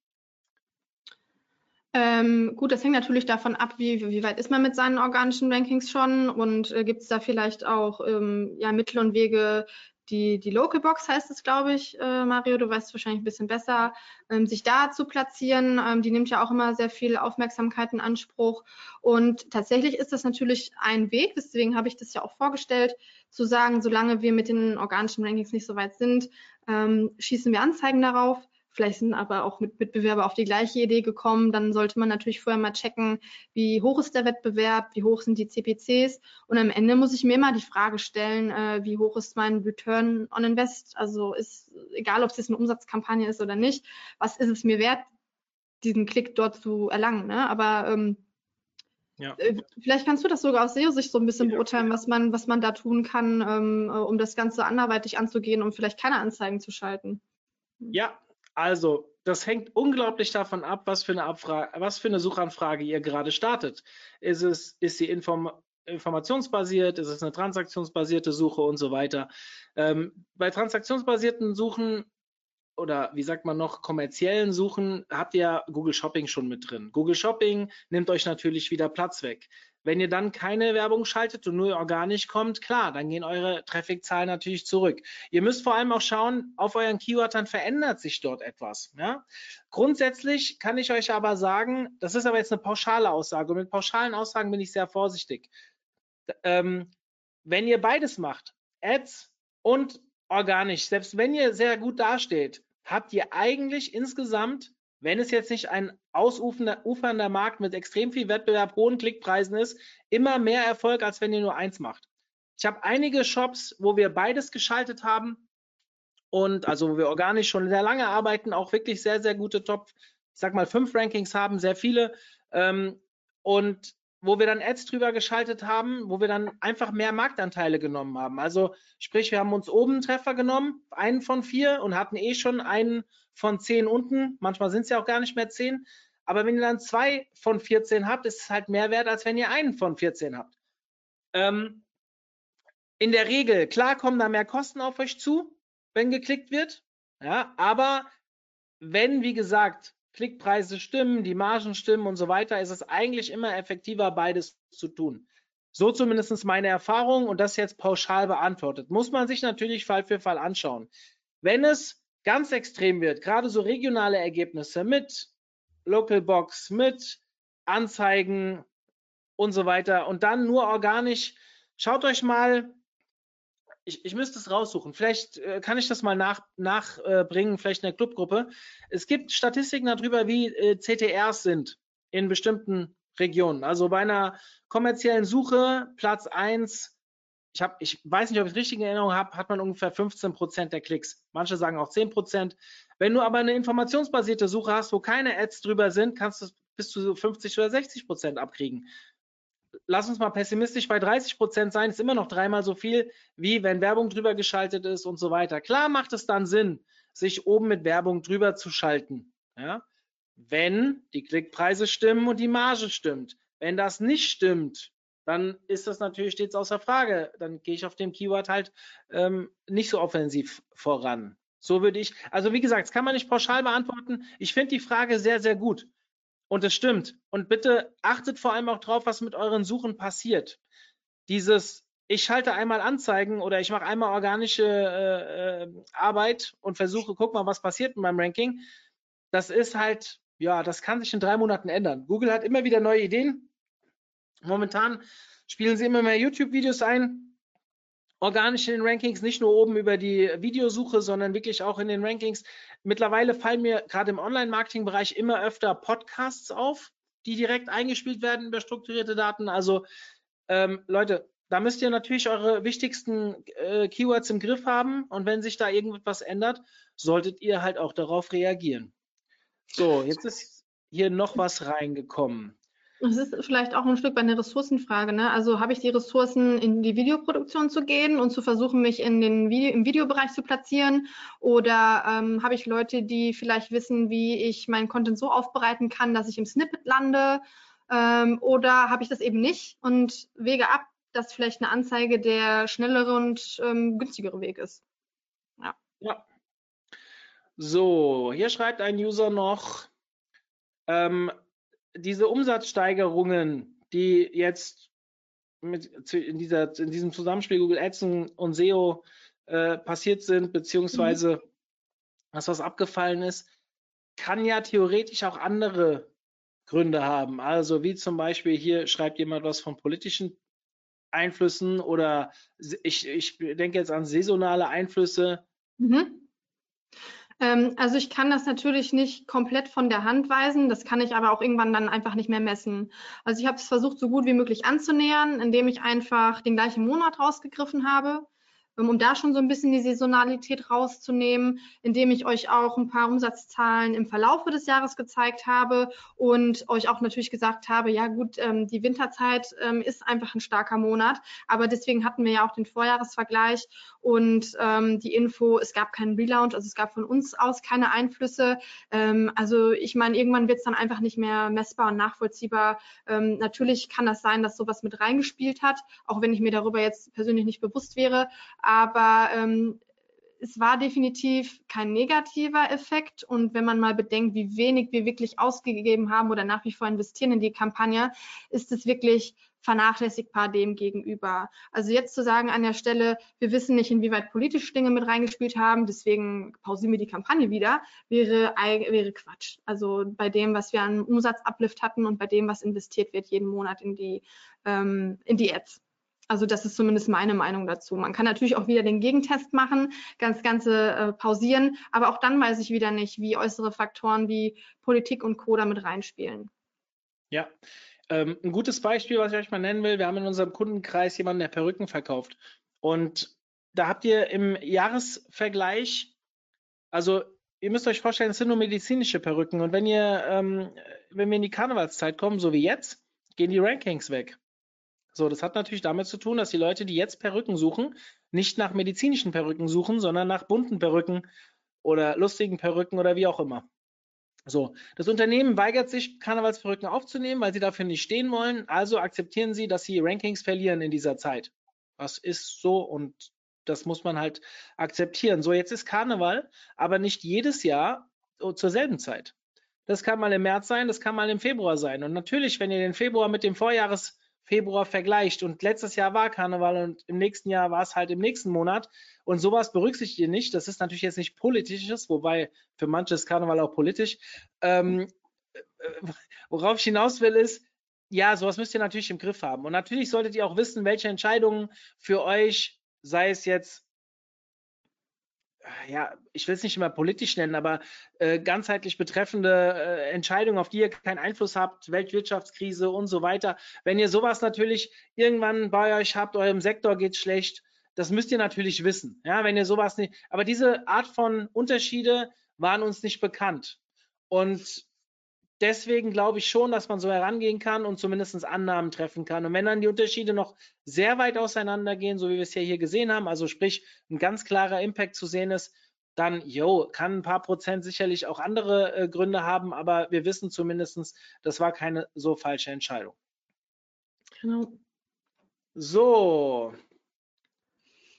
Speaker 2: Ähm, gut, das hängt natürlich davon ab, wie, wie weit ist man mit seinen organischen Rankings schon und äh, gibt es da vielleicht auch ähm, ja, Mittel und Wege, die, die Local Box heißt es, glaube ich, äh, Mario, du weißt wahrscheinlich ein bisschen besser, ähm, sich da zu platzieren. Ähm, die nimmt ja auch immer sehr viel Aufmerksamkeit in Anspruch. Und tatsächlich ist das natürlich ein Weg, deswegen habe ich das ja auch vorgestellt, zu sagen, solange wir mit den organischen Rankings nicht so weit sind, ähm, schießen wir Anzeigen darauf. Vielleicht sind aber auch mit Mitbewerber auf die gleiche Idee gekommen. Dann sollte man natürlich vorher mal checken, wie hoch ist der Wettbewerb, wie hoch sind die CPCs. Und am Ende muss ich mir immer die Frage stellen, äh, wie hoch ist mein Return on Invest? Also ist egal, ob es jetzt eine Umsatzkampagne ist oder nicht, was ist es mir wert, diesen Klick dort zu erlangen? Ne? Aber ähm, ja. Äh, vielleicht kannst du das sogar aus SEO-Sicht so ein bisschen ja. beurteilen, was man, was man da tun kann, ähm, um das Ganze anderweitig anzugehen, um vielleicht keine Anzeigen zu schalten.
Speaker 1: Ja, also, das hängt unglaublich davon ab, was für eine, Abfrage, was für eine Suchanfrage ihr gerade startet. Ist, es, ist sie inform informationsbasiert, ist es eine transaktionsbasierte Suche und so weiter. Ähm, bei transaktionsbasierten Suchen oder wie sagt man noch, kommerziellen Suchen habt ihr Google Shopping schon mit drin. Google Shopping nimmt euch natürlich wieder Platz weg. Wenn ihr dann keine Werbung schaltet und nur organisch kommt, klar, dann gehen eure Traffic-Zahlen natürlich zurück. Ihr müsst vor allem auch schauen, auf euren Keywordern verändert sich dort etwas. Ja? Grundsätzlich kann ich euch aber sagen, das ist aber jetzt eine pauschale Aussage und mit pauschalen Aussagen bin ich sehr vorsichtig. Ähm, wenn ihr beides macht, Ads und organisch, selbst wenn ihr sehr gut dasteht, habt ihr eigentlich insgesamt wenn es jetzt nicht ein ausufernder Markt mit extrem viel Wettbewerb, hohen Klickpreisen ist, immer mehr Erfolg, als wenn ihr nur eins macht. Ich habe einige Shops, wo wir beides geschaltet haben und also wo wir organisch schon sehr lange arbeiten, auch wirklich sehr, sehr gute Top, ich sag mal fünf Rankings haben, sehr viele. Ähm, und wo wir dann Ads drüber geschaltet haben, wo wir dann einfach mehr Marktanteile genommen haben. Also sprich, wir haben uns oben einen Treffer genommen, einen von vier und hatten eh schon einen von zehn unten. Manchmal sind es ja auch gar nicht mehr zehn. Aber wenn ihr dann zwei von 14 habt, ist es halt mehr wert, als wenn ihr einen von 14 habt. Ähm, in der Regel, klar kommen da mehr Kosten auf euch zu, wenn geklickt wird. Ja, aber wenn, wie gesagt, Klickpreise stimmen, die Margen stimmen und so weiter, ist es eigentlich immer effektiver, beides zu tun. So zumindest meine Erfahrung und das jetzt pauschal beantwortet. Muss man sich natürlich Fall für Fall anschauen. Wenn es ganz extrem wird, gerade so regionale Ergebnisse mit Local Box, mit Anzeigen und so weiter und dann nur organisch, schaut euch mal ich, ich müsste es raussuchen. Vielleicht äh, kann ich das mal nachbringen, nach, äh, vielleicht in der Clubgruppe. Es gibt Statistiken darüber, wie äh, CTRs sind in bestimmten Regionen. Also bei einer kommerziellen Suche, Platz 1, ich, hab, ich weiß nicht, ob ich es richtig in Erinnerung habe, hat man ungefähr 15 Prozent der Klicks. Manche sagen auch 10 Prozent. Wenn du aber eine informationsbasierte Suche hast, wo keine Ads drüber sind, kannst du bis zu 50 oder 60 Prozent abkriegen lass uns mal pessimistisch bei 30 Prozent sein, ist immer noch dreimal so viel, wie wenn Werbung drüber geschaltet ist und so weiter. Klar macht es dann Sinn, sich oben mit Werbung drüber zu schalten, ja? wenn die Klickpreise stimmen und die Marge stimmt. Wenn das nicht stimmt, dann ist das natürlich stets außer Frage. Dann gehe ich auf dem Keyword halt ähm, nicht so offensiv voran. So würde ich, also wie gesagt, das kann man nicht pauschal beantworten. Ich finde die Frage sehr, sehr gut. Und es stimmt. Und bitte achtet vor allem auch drauf, was mit euren Suchen passiert. Dieses, ich schalte einmal Anzeigen oder ich mache einmal organische äh, äh, Arbeit und versuche, guck mal, was passiert in meinem Ranking. Das ist halt, ja, das kann sich in drei Monaten ändern. Google hat immer wieder neue Ideen. Momentan spielen sie immer mehr YouTube-Videos ein organisch in den Rankings, nicht nur oben über die Videosuche, sondern wirklich auch in den Rankings. Mittlerweile fallen mir gerade im Online-Marketing-Bereich immer öfter Podcasts auf, die direkt eingespielt werden über strukturierte Daten. Also ähm, Leute, da müsst ihr natürlich eure wichtigsten äh, Keywords im Griff haben und wenn sich da irgendwas ändert, solltet ihr halt auch darauf reagieren. So, jetzt ist hier noch was reingekommen.
Speaker 2: Es ist vielleicht auch ein Stück weit eine Ressourcenfrage. Ne? Also habe ich die Ressourcen, in die Videoproduktion zu gehen und zu versuchen, mich in den Video, im Videobereich zu platzieren? Oder ähm, habe ich Leute, die vielleicht wissen, wie ich meinen Content so aufbereiten kann, dass ich im Snippet lande? Ähm, oder habe ich das eben nicht und wege ab, dass vielleicht eine Anzeige der schnellere und ähm, günstigere Weg ist?
Speaker 1: Ja. ja. So, hier schreibt ein User noch, ähm, diese Umsatzsteigerungen, die jetzt mit, in, dieser, in diesem Zusammenspiel Google Ads und SEO äh, passiert sind, beziehungsweise mhm. was was abgefallen ist, kann ja theoretisch auch andere Gründe haben. Also wie zum Beispiel hier schreibt jemand was von politischen Einflüssen oder ich, ich denke jetzt an saisonale Einflüsse.
Speaker 2: Mhm. Ähm, also ich kann das natürlich nicht komplett von der Hand weisen, das kann ich aber auch irgendwann dann einfach nicht mehr messen. Also ich habe es versucht, so gut wie möglich anzunähern, indem ich einfach den gleichen Monat rausgegriffen habe um da schon so ein bisschen die Saisonalität rauszunehmen, indem ich euch auch ein paar Umsatzzahlen im Verlaufe des Jahres gezeigt habe und euch auch natürlich gesagt habe, ja gut, ähm, die Winterzeit ähm, ist einfach ein starker Monat, aber deswegen hatten wir ja auch den Vorjahresvergleich und die Info, es gab keinen Relaunch, also es gab von uns aus keine Einflüsse. also ich meine, irgendwann wird es dann einfach nicht mehr messbar und nachvollziehbar. natürlich kann das sein, dass sowas mit reingespielt hat, auch wenn ich mir darüber jetzt persönlich nicht bewusst wäre aber ähm, es war definitiv kein negativer Effekt. Und wenn man mal bedenkt, wie wenig wir wirklich ausgegeben haben oder nach wie vor investieren in die Kampagne, ist es wirklich vernachlässigbar dem gegenüber. Also jetzt zu sagen an der Stelle, wir wissen nicht, inwieweit politische Dinge mit reingespielt haben, deswegen pausieren wir die Kampagne wieder, wäre, wäre Quatsch. Also bei dem, was wir an Umsatzablift hatten und bei dem, was investiert wird jeden Monat in die, ähm, in die Ads. Also das ist zumindest meine Meinung dazu. Man kann natürlich auch wieder den Gegentest machen, ganz Ganze äh, pausieren, aber auch dann weiß ich wieder nicht, wie äußere Faktoren wie Politik und Co. damit reinspielen.
Speaker 1: Ja, ähm, ein gutes Beispiel, was ich euch mal nennen will, wir haben in unserem Kundenkreis jemanden, der Perücken verkauft. Und da habt ihr im Jahresvergleich, also ihr müsst euch vorstellen, es sind nur medizinische Perücken. Und wenn ihr, ähm, wenn wir in die Karnevalszeit kommen, so wie jetzt, gehen die Rankings weg. So, das hat natürlich damit zu tun, dass die Leute, die jetzt Perücken suchen, nicht nach medizinischen Perücken suchen, sondern nach bunten Perücken oder lustigen Perücken oder wie auch immer. So, das Unternehmen weigert sich, Karnevalsperücken aufzunehmen, weil sie dafür nicht stehen wollen. Also akzeptieren sie, dass sie Rankings verlieren in dieser Zeit. Das ist so und das muss man halt akzeptieren. So, jetzt ist Karneval, aber nicht jedes Jahr zur selben Zeit. Das kann mal im März sein, das kann mal im Februar sein. Und natürlich, wenn ihr den Februar mit dem Vorjahresfebruar vergleicht und letztes Jahr war Karneval und im nächsten Jahr war es halt im nächsten Monat und sowas berücksichtigt ihr nicht. Das ist natürlich jetzt nicht politisches, wobei für manche ist Karneval auch politisch. Ähm, äh, worauf ich hinaus will, ist, ja, sowas müsst ihr natürlich im Griff haben. Und natürlich solltet ihr auch wissen, welche Entscheidungen für euch, sei es jetzt ja, ich will es nicht immer politisch nennen, aber äh, ganzheitlich betreffende äh, Entscheidungen, auf die ihr keinen Einfluss habt, Weltwirtschaftskrise und so weiter. Wenn ihr sowas natürlich irgendwann bei euch habt, eurem Sektor geht schlecht, das müsst ihr natürlich wissen. Ja, wenn ihr sowas nicht, aber diese Art von Unterschiede waren uns nicht bekannt. Und deswegen glaube ich schon, dass man so herangehen kann und zumindest Annahmen treffen kann. Und wenn dann die Unterschiede noch sehr weit auseinandergehen, so wie wir es ja hier gesehen haben, also sprich ein ganz klarer Impact zu sehen ist, dann, jo, kann ein paar Prozent sicherlich auch andere äh, Gründe haben, aber wir wissen zumindest, das war keine so falsche Entscheidung. Genau. So.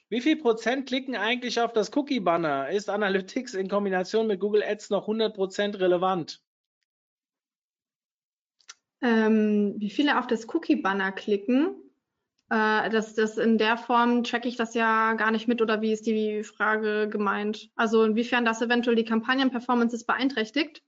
Speaker 1: Wie viel Prozent klicken eigentlich auf das Cookie-Banner? Ist Analytics in Kombination mit Google Ads noch 100 Prozent relevant?
Speaker 2: Ähm, wie viele auf das Cookie-Banner klicken. Äh, das, das in der Form tracke ich das ja gar nicht mit oder wie ist die Frage gemeint? Also inwiefern das eventuell die Kampagnenperformances beeinträchtigt?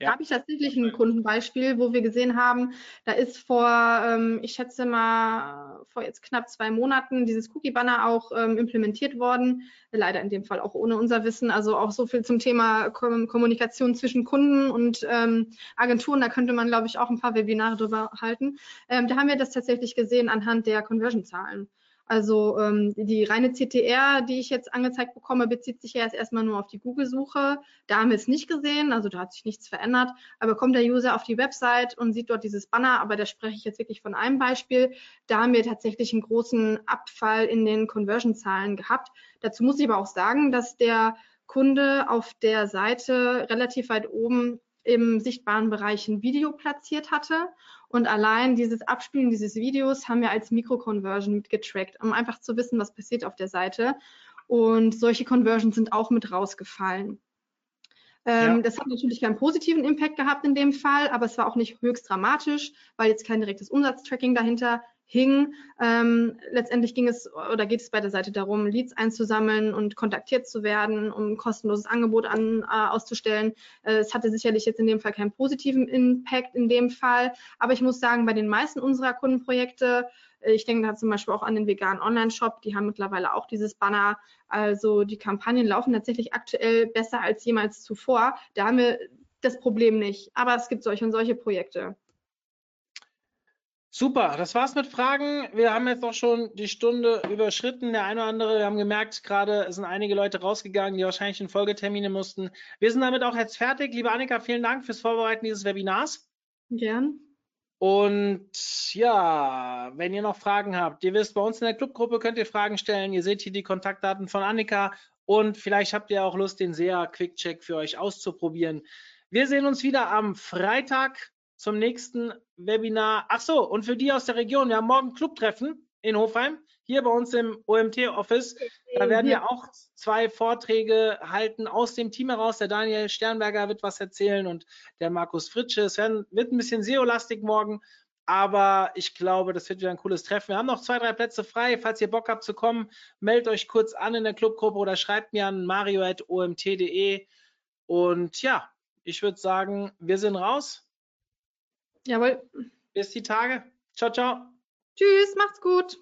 Speaker 2: Ja. Da habe ich tatsächlich ein Kundenbeispiel, wo wir gesehen haben, da ist vor, ähm, ich schätze mal, vor jetzt knapp zwei Monaten dieses Cookie-Banner auch ähm, implementiert worden. Leider in dem Fall auch ohne unser Wissen. Also auch so viel zum Thema Kom Kommunikation zwischen Kunden und ähm, Agenturen. Da könnte man, glaube ich, auch ein paar Webinare drüber halten. Ähm, da haben wir das tatsächlich gesehen anhand der Conversion-Zahlen. Also ähm, die reine CTR, die ich jetzt angezeigt bekomme, bezieht sich ja erst erstmal nur auf die Google-Suche. Da haben wir es nicht gesehen, also da hat sich nichts verändert. Aber kommt der User auf die Website und sieht dort dieses Banner, aber da spreche ich jetzt wirklich von einem Beispiel. Da haben wir tatsächlich einen großen Abfall in den Conversion-Zahlen gehabt. Dazu muss ich aber auch sagen, dass der Kunde auf der Seite relativ weit oben im sichtbaren Bereich ein Video platziert hatte. Und allein dieses Abspielen dieses Videos haben wir als Mikroconversion mitgetrackt, um einfach zu wissen, was passiert auf der Seite. Und solche Conversions sind auch mit rausgefallen. Ähm, ja. Das hat natürlich keinen positiven Impact gehabt in dem Fall, aber es war auch nicht höchst dramatisch, weil jetzt kein direktes Umsatztracking dahinter hing. Ähm, letztendlich ging es oder geht es bei der Seite darum, Leads einzusammeln und kontaktiert zu werden, um ein kostenloses Angebot an, äh, auszustellen. Äh, es hatte sicherlich jetzt in dem Fall keinen positiven Impact in dem Fall, aber ich muss sagen, bei den meisten unserer Kundenprojekte, äh, ich denke da zum Beispiel auch an den veganen Online-Shop, die haben mittlerweile auch dieses Banner. Also die Kampagnen laufen tatsächlich aktuell besser als jemals zuvor. Da haben wir das Problem nicht, aber es gibt solche und solche Projekte.
Speaker 1: Super, das war's mit Fragen. Wir haben jetzt auch schon die Stunde überschritten. Der eine oder andere, wir haben gemerkt, gerade sind einige Leute rausgegangen, die wahrscheinlich in Folgetermine mussten. Wir sind damit auch jetzt fertig. Liebe Annika, vielen Dank fürs Vorbereiten dieses Webinars.
Speaker 2: Gern.
Speaker 1: Und ja, wenn ihr noch Fragen habt, ihr wisst, bei uns in der Clubgruppe könnt ihr Fragen stellen. Ihr seht hier die Kontaktdaten von Annika und vielleicht habt ihr auch Lust, den SEA Quick Check für euch auszuprobieren. Wir sehen uns wieder am Freitag zum nächsten Webinar. Ach so, und für die aus der Region, wir haben morgen Clubtreffen in Hofheim, hier bei uns im OMT-Office. Da werden wir auch zwei Vorträge halten aus dem Team heraus. Der Daniel Sternberger wird was erzählen und der Markus Fritsche. Es werden, wird ein bisschen SEO-lastig morgen, aber ich glaube, das wird wieder ein cooles Treffen. Wir haben noch zwei, drei Plätze frei. Falls ihr Bock habt zu kommen, meldet euch kurz an in der Clubgruppe oder schreibt mir an mario.omt.de. Und ja, ich würde sagen, wir sind raus.
Speaker 2: Jawohl.
Speaker 1: Bis die Tage. Ciao, ciao.
Speaker 2: Tschüss, macht's gut.